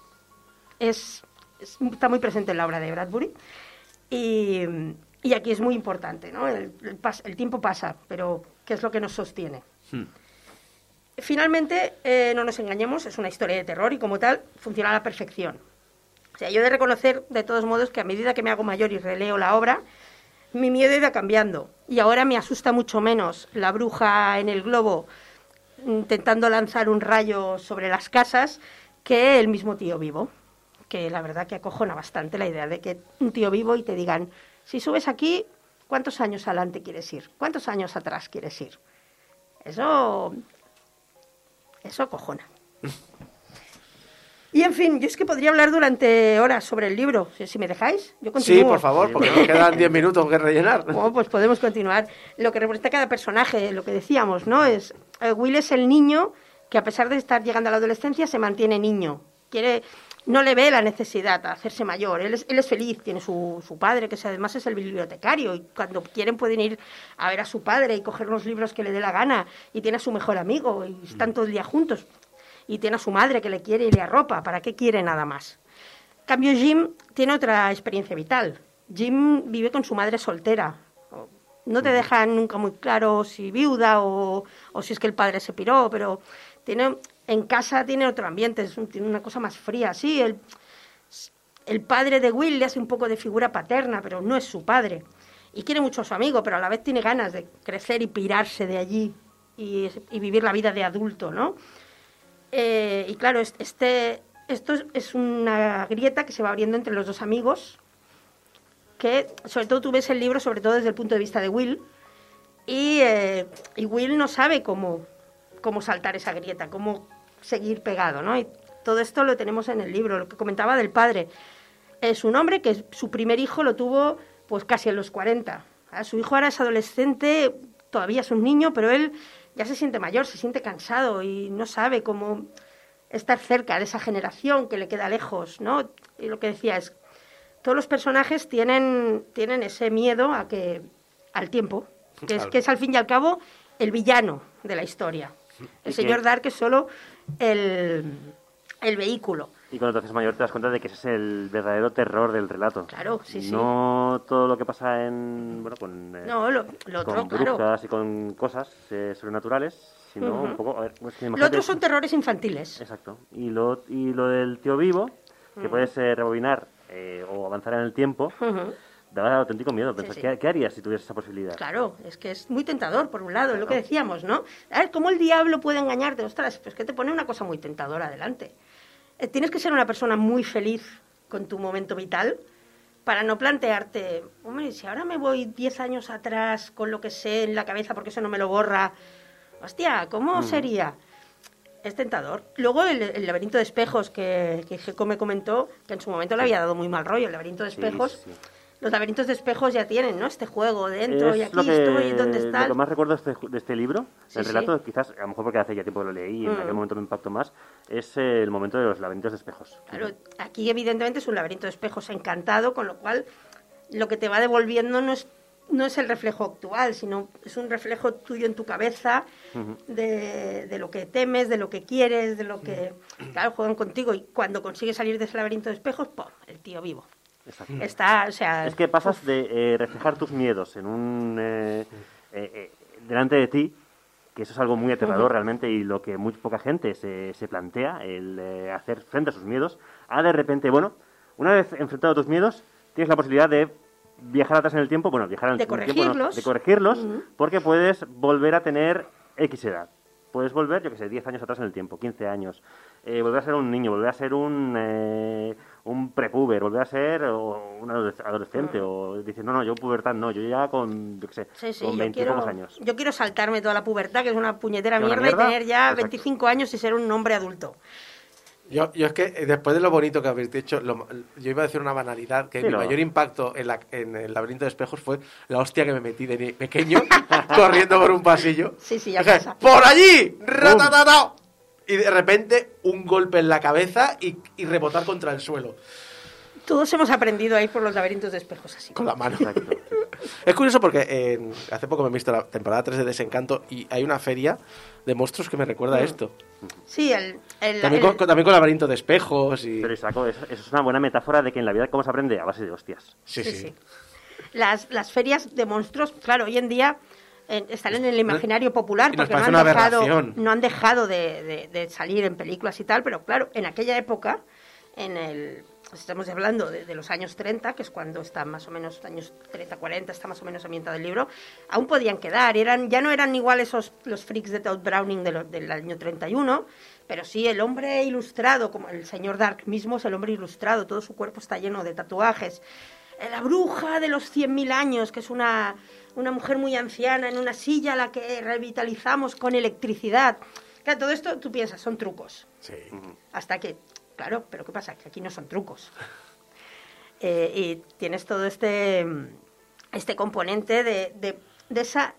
es, es- está muy presente en la obra de Bradbury y aquí es muy importante, ¿no? El, el pas- el tiempo pasa, pero ¿qué es lo que nos sostiene? Finalmente, eh, no nos engañemos, es una historia de terror y como tal funciona a la perfección. O sea, yo he de reconocer de todos modos que a medida que me hago mayor y releo la obra, mi miedo iba cambiando y ahora me asusta mucho menos la bruja en el globo intentando lanzar un rayo sobre las casas que el mismo tío vivo. Que la verdad que acojona bastante la idea de que un tío vivo y te digan, si subes aquí, ¿cuántos años adelante quieres ir? ¿Cuántos años atrás quieres ir? Eso. Eso acojona. Y en fin, yo es que podría hablar durante horas sobre el libro, si, si me dejáis. Yo continúo. sí, por favor, porque nos quedan 10 minutos que rellenar. Bueno, pues podemos continuar. Lo que representa cada personaje, lo que decíamos, ¿no? Es eh, Will es el niño que a pesar de estar llegando a la adolescencia se mantiene niño. Quiere, no le ve la necesidad de hacerse mayor. Él es, él es feliz, tiene su, su padre, que además es el bibliotecario, y cuando quieren pueden ir a ver a su padre y coger los libros que le dé la gana, y tiene a su mejor amigo, y están todo el día juntos. Y tiene a su madre que le quiere y le arropa. ¿Para qué quiere nada más? En cambio, Jim tiene otra experiencia vital. Jim vive con su madre soltera. No te dejan nunca muy claro si viuda o, o si es que el padre se piró, pero tiene, en casa tiene otro ambiente, es tiene una cosa más fría. Sí, el, padre de Will le hace un poco de figura paterna, pero no es su padre. Y quiere mucho a su amigo, pero a la vez tiene ganas de crecer y pirarse de allí y, vivir la vida de adulto, ¿no? Eh, y claro, es- este, esto es, es una grieta que se va abriendo entre los dos amigos, que sobre todo tú ves el libro sobre todo desde el punto de vista de Will, y, eh, y Will no sabe cómo, cómo saltar esa grieta, cómo seguir pegado, ¿no? Y todo esto lo tenemos en el libro, lo que comentaba del padre. Es un hombre que su primer hijo lo tuvo pues casi en los 40. Ah, Su hijo ahora es adolescente, todavía es un niño, pero él ya se siente mayor, se siente cansado y no sabe cómo estar cerca de esa generación que le queda lejos, ¿no? Y lo que decía es, todos los personajes tienen, tienen ese miedo a que al tiempo, que es, que es al fin y al cabo el villano de la historia. El señor que- Dark es solo el, el vehículo. Y cuando te haces mayor te das cuenta de que ese es el verdadero terror del relato. Claro, sí, sí. No todo lo que pasa en. Bueno, con. eh, No, lo, lo con otro, claro. brujas y con cosas eh, sobrenaturales, sino Ujú. un poco. A ver, es que Lo otro son terrores infantiles. Exacto. Y lo, y lo del tío vivo, que Ujú. puedes eh, rebobinar o avanzar en el tiempo, Ujú. Daba auténtico miedo. Pensar, sí. ¿qué, qué harías si tuvieras esa posibilidad? Claro, es que es muy tentador, por un lado, es lo que decíamos, ¿no? A ver, ¿cómo el diablo puede engañarte? Ostras, pues que te pone una cosa muy tentadora adelante. Eh, tienes que ser una persona muy feliz con tu momento vital para no plantearte, hombre, si ahora me voy 10 años atrás con lo que sé en la cabeza porque eso no me lo borra, hostia, ¿cómo Mm. sería? Es tentador. Luego el, el laberinto de espejos que, que Gecko me comentó, que en su momento le había dado muy mal rollo, el laberinto de Sí, espejos. sí, sí. Los laberintos de espejos ya tienen, ¿no? Este juego dentro y Es aquí lo que, estoy, ¿dónde está? Lo que más recuerdo de este, de este libro, Sí, el sí. relato, quizás, a lo mejor porque hace ya tiempo lo leí y en Mm. aquel momento me impactó más, es el momento de los laberintos de espejos. Claro, aquí evidentemente es un laberinto de espejos encantado, con lo cual lo que te va devolviendo no es, no es el reflejo actual, sino es un reflejo tuyo en tu cabeza de, de lo que temes, de lo que quieres, de lo que... Claro, juegan contigo y cuando consigues salir de ese laberinto de espejos, ¡pum! El tío vivo. Exacto. Está, o sea... Es que pasas de eh, reflejar tus miedos en un eh, eh, eh, delante de ti, que eso es algo muy aterrador realmente y lo que muy poca gente se, se plantea, el eh, hacer frente a sus miedos, a de repente, bueno, una vez enfrentado a tus miedos, tienes la posibilidad de viajar atrás en el tiempo, bueno, viajar en De el tiempo, no, corregirlos. de corregirlos, porque puedes volver a tener X edad. Puedes volver, yo que sé, 10 años atrás en el tiempo, 15 años. Eh, volver a ser un niño, volver a ser un, eh, un prepuber, volver a ser o, un adolesc- adolescente. O dices, no, no, yo pubertad no, yo ya con, yo qué sé, Sí, sí, con yo 20 y quiero, años. yo quiero saltarme toda la pubertad, que es una puñetera ¿Que una mierda, mierda? y tener ya Exacto. 25 años y ser un hombre adulto. Yo, yo es que eh, después de lo bonito que habéis dicho, lo- yo iba a decir una banalidad, que Sí, mi no. mayor impacto en, la- en el laberinto de espejos fue la hostia que me metí de pequeño corriendo por un pasillo. Sí, sí, ya Dije, pasa. ¡Por allí! ¡Ratatata! Y de repente un golpe en la cabeza y, y rebotar contra el suelo Todos hemos aprendido a ir por los laberintos de espejos así. con la mano. Exacto. Es curioso porque eh, hace poco me he visto la temporada 3 de Desencanto y hay una feria de monstruos que me recuerda a esto. Sí, el, el- También, el- con, también con laberinto de espejos y... Pero Isaco, eso, eso es una buena metáfora de que en la vida cómo se aprende a base de hostias. Sí, Sí, sí. sí. Las, las ferias de monstruos, claro, hoy en día eh, están en el imaginario popular porque no han, dejado, no han dejado de, de- de salir en películas y tal, pero claro, en aquella época, en el estamos hablando de, de los años 30, que es cuando está más o menos, años 30, 40, está más o menos ambientado el libro, aún podían quedar, eran ya no eran igual esos los freaks de Todd Browning de lo- del año 31, pero sí el hombre ilustrado, como el señor Dark mismo es el hombre ilustrado, todo su cuerpo está lleno de tatuajes, la bruja de los 100.000 años, que es una, una mujer muy anciana en una silla a la que revitalizamos con electricidad. Claro, todo esto tú piensas, son trucos. Sí. Hasta que, claro, pero ¿qué pasa? Que aquí no son trucos. Eh, y tienes todo este, este componente de, de, de esa,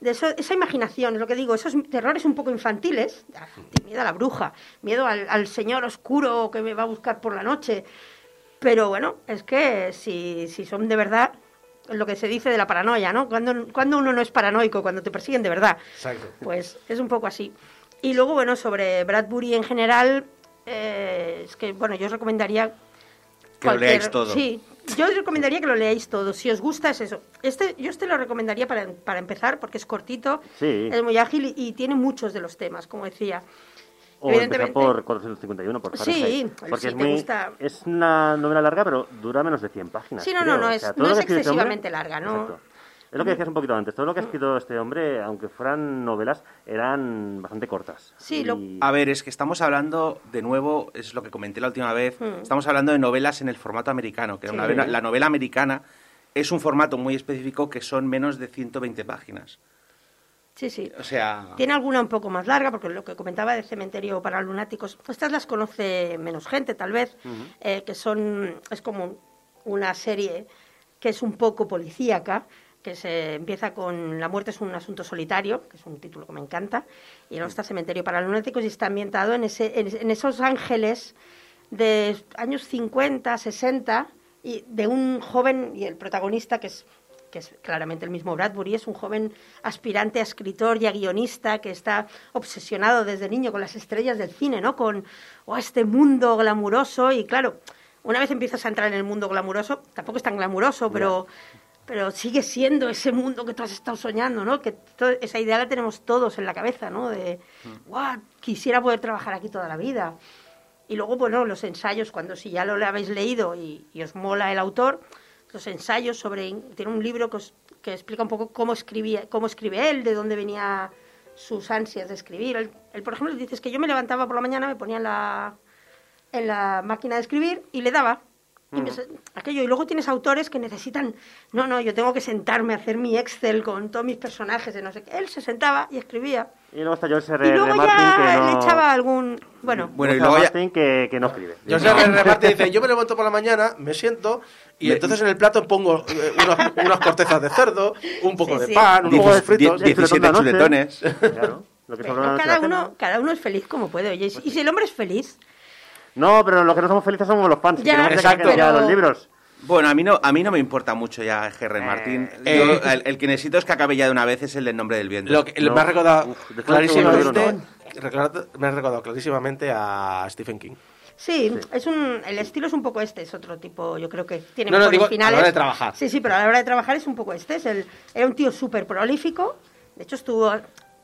de eso, esa imaginación, es lo que digo, esos terrores un poco infantiles, ah, miedo a la bruja, miedo al, al señor oscuro que me va a buscar por la noche. Pero bueno, es que si, si son de verdad, lo que se dice de la paranoia, ¿no? Cuando, cuando uno no es paranoico, cuando te persiguen de verdad. Exacto. Pues es un poco así. Y luego, bueno, sobre Bradbury en general, eh, es que, bueno, yo os recomendaría... Que lo leáis todo. Sí, yo os recomendaría que lo leáis todo. Si os gusta, es eso. Este, yo este lo recomendaría para, para empezar, porque es cortito, Sí. es muy ágil y, y tiene muchos de los temas, como decía. O empezar Evidentemente- por 451, por Sí, Fahrenheit, si porque es, te muy, gusta. es una novela larga, pero dura menos de 100 páginas. Sí, no, creo. no, no O es- sea, no es este hombre- excesivamente larga, ¿no? Exacto. Es lo que decías un poquito antes. Todo lo que ha escrito este hombre, aunque fueran novelas, eran bastante cortas. Sí, lo- Y- A ver, es que estamos hablando, de nuevo, es lo que comenté la última vez, Hmm. estamos hablando de novelas en el formato americano, que Sí. una novela- la novela americana es un formato muy específico que son menos de 120 páginas. Sí, sí. O sea, Tiene alguna un poco más larga, porque lo que comentaba de Cementerio para Lunáticos, estas las conoce menos gente, tal vez, eh, que son, es como una serie que es un poco policíaca, que se empieza con La muerte es un asunto solitario, que es un título que me encanta, y luego está Cementerio para Lunáticos y está ambientado en, ese, en, en esos ángeles de años 50, 60, y de un joven, y el protagonista, que es, que es claramente el mismo Bradbury, es un joven aspirante a escritor y a guionista que está obsesionado desde niño con las estrellas del cine, ¿no? Con oh, este mundo glamuroso, y claro, una vez empiezas a entrar en el mundo glamuroso, tampoco es tan glamuroso, pero, pero sigue siendo ese mundo que tú has estado soñando, ¿no? Que esa idea la tenemos todos en la cabeza, ¿no? De, "Guau, quisiera poder trabajar aquí toda la vida. Y luego, bueno, los ensayos, cuando si ya lo habéis leído y, y os mola el autor, los ensayos sobre... Tiene un libro que, os- que explica un poco cómo, escribía, cómo escribe él, de dónde venía sus ansias de escribir. Él, él, por ejemplo, dice es que yo me levantaba por la mañana, me ponía en la, en la máquina de escribir y le daba. Y me se- aquello. Y luego tienes autores que necesitan, no, no, yo tengo que sentarme a hacer mi Excel con todos mis personajes de no sé qué. Él se sentaba y escribía. Y luego está George R. Y R. luego Martin, ya que no... le echaba algún... Bueno, Bueno, y George luego ya- Martin que, que no escribe. Yo sé, R. Martin dice, yo me levanto por la mañana, me siento y entonces en el plato pongo eh, unos- unas cortezas de cerdo, un poco Sí, de sí. pan, un poco de fritos. die- 17 Disfrutando la noche. chuletones. Claro, lo que pero cada, uno, cada uno es feliz como puede, oye. Y si el hombre es feliz, No, pero los que no somos felices somos los fans. Ya, que exacto. pero- los libros. Bueno, a mí no, a mí no me importa mucho ya G.R. Martin. eh, Yo, el, el que necesito es que acabe ya de una vez es el del nombre del viento. Lo que No. me ha recordado Uf, clarísimamente, me ha recordado clarísimamente a Stephen King. sí, es un, el estilo es un poco este, es otro tipo, yo creo que tiene No, no, mejores digo, a la finales. hora de trabajar. Sí, sí, pero a la hora de trabajar es un poco este. Es el, era un tío súper prolífico, de hecho estuvo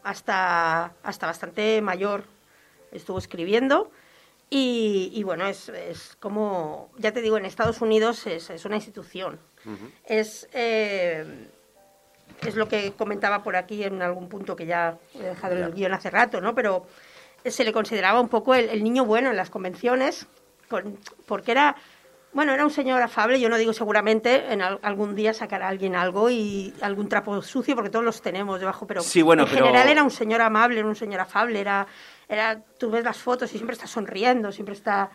hasta, hasta bastante mayor, estuvo escribiendo. Y, y bueno, es, es como, ya te digo, en Estados Unidos es, es una institución. Es, eh, es lo que comentaba por aquí en algún punto que ya he dejado el guion hace rato, ¿no? Pero se le consideraba un poco el, el niño bueno en las convenciones, con- porque era, bueno, era un señor afable, yo no digo seguramente, en al- algún día sacará alguien algo y algún trapo sucio, porque todos los tenemos debajo, pero Sí, bueno, en pero- general era un señor amable, era un señor afable, era, era, tú ves las fotos y siempre está sonriendo, siempre está...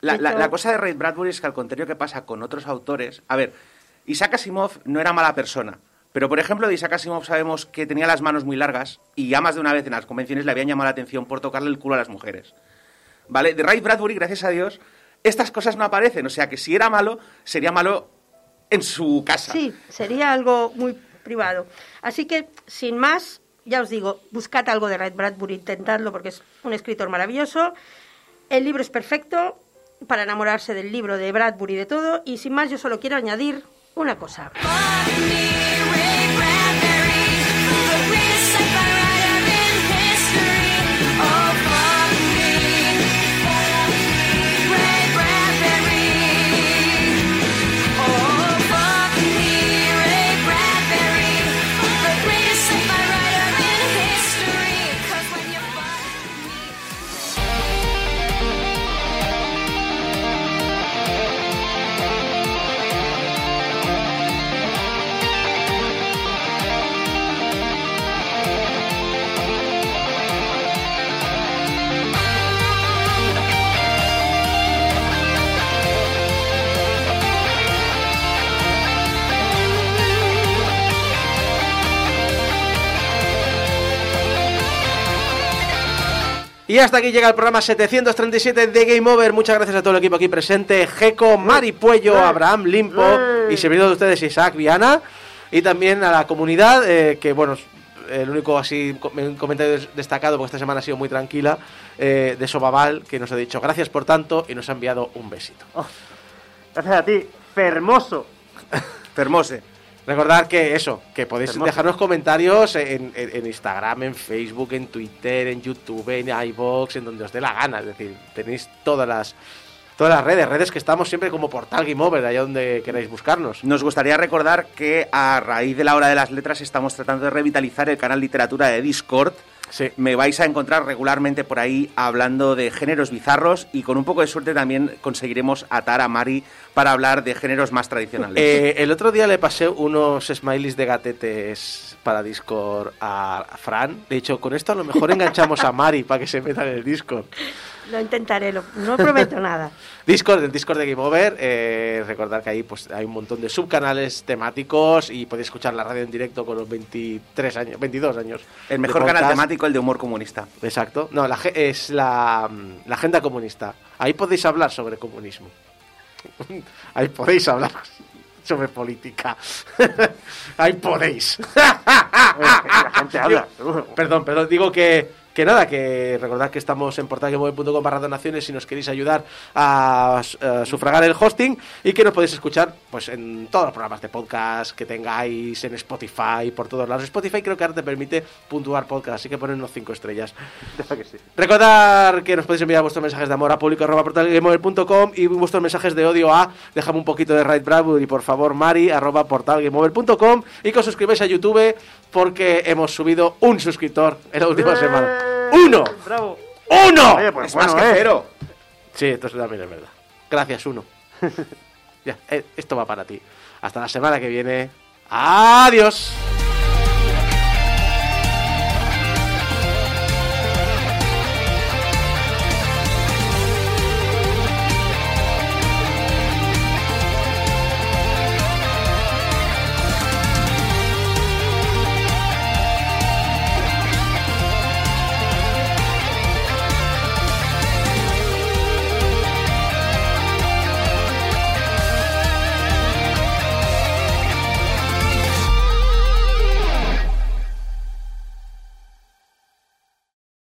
La, la cosa de Ray Bradbury es que al contrario que pasa con otros autores, a ver, Isaac Asimov no era mala persona, pero por ejemplo de Isaac Asimov sabemos que tenía las manos muy largas y ya más de una vez en las convenciones le habían llamado la atención por tocarle el culo a las mujeres. ¿Vale? De Ray Bradbury, gracias a Dios, estas cosas no aparecen, o sea que si era malo, sería malo en su casa. Sí, sería algo muy privado. Así que, sin más, ya os digo, buscad algo de Ray Bradbury, intentadlo porque es un escritor maravilloso. El libro es perfecto para enamorarse del libro de Bradbury y de todo. Y sin más, yo solo quiero añadir una cosa. Y hasta aquí llega el programa 737 de Game Over. Muchas gracias a todo el equipo aquí presente. Geco, Mari Puello, Abraham Limpo y servidor de ustedes Isaac Viana. Y también a la comunidad, eh, que bueno, el único así comentario des- destacado, porque esta semana ha sido muy tranquila, eh, de Sobaval, que nos ha dicho gracias por tanto y nos ha enviado un besito. Gracias a ti, Fermoso. Fermose. Recordar que eso, que podéis Hermoso. dejarnos comentarios en, en- en Instagram, en Facebook, en Twitter, en YouTube, en iBox, en donde os dé la gana. Es decir, tenéis todas las todas las redes, redes que estamos siempre como Portal Game Over, allá donde queráis buscarnos. Nos gustaría recordar que a raíz de la hora de las letras estamos tratando de revitalizar el canal literatura de Discord. Sí. Me vais a encontrar regularmente por ahí hablando de géneros bizarros y con un poco de suerte también conseguiremos atar a Mari para hablar de géneros más tradicionales. Eh, el otro día le pasé unos smileys de gatetes para Discord a a Fran. De hecho, con esto a lo mejor enganchamos a Mari para que se meta en el Discord. Lo intentaré, lo- no prometo nada. Discord, el Discord de Game Over. eh, recordar que ahí pues, hay un montón de subcanales temáticos y podéis escuchar la radio en directo con los 23 años, 22 años. el mejor canal temático, el de humor comunista. Exacto. No, la, es la, mm, la agenda comunista. Ahí podéis hablar sobre comunismo. Ahí podéis hablar sobre política. Ahí podéis. La gente habla. Perdón, perdón, digo que, que nada, que recordad que estamos en portalgamove.com barra donaciones si nos queréis ayudar a, eh, sufragar el hosting y que nos podéis escuchar pues en todos los programas de podcast que tengáis, en Spotify, por todos lados. Spotify creo que ahora te permite puntuar podcast, así que ponernos cinco estrellas. Que sí. Recordar que nos podéis enviar vuestros mensajes de amor a público.portalgameover.com y vuestros mensajes de odio a dejame un poquito de Right Bradbury, por favor, Mari, arroba portalgameover.com y que os suscribáis a YouTube porque hemos subido un suscriptor en la última semana. ¡Uno! Bravo. ¡Uno! Oye, pues es bueno, más que ¿eh? cero. Sí, esto también es verdad. Gracias, uno. ya, eh, esto va para ti. Hasta la semana que viene. Adiós.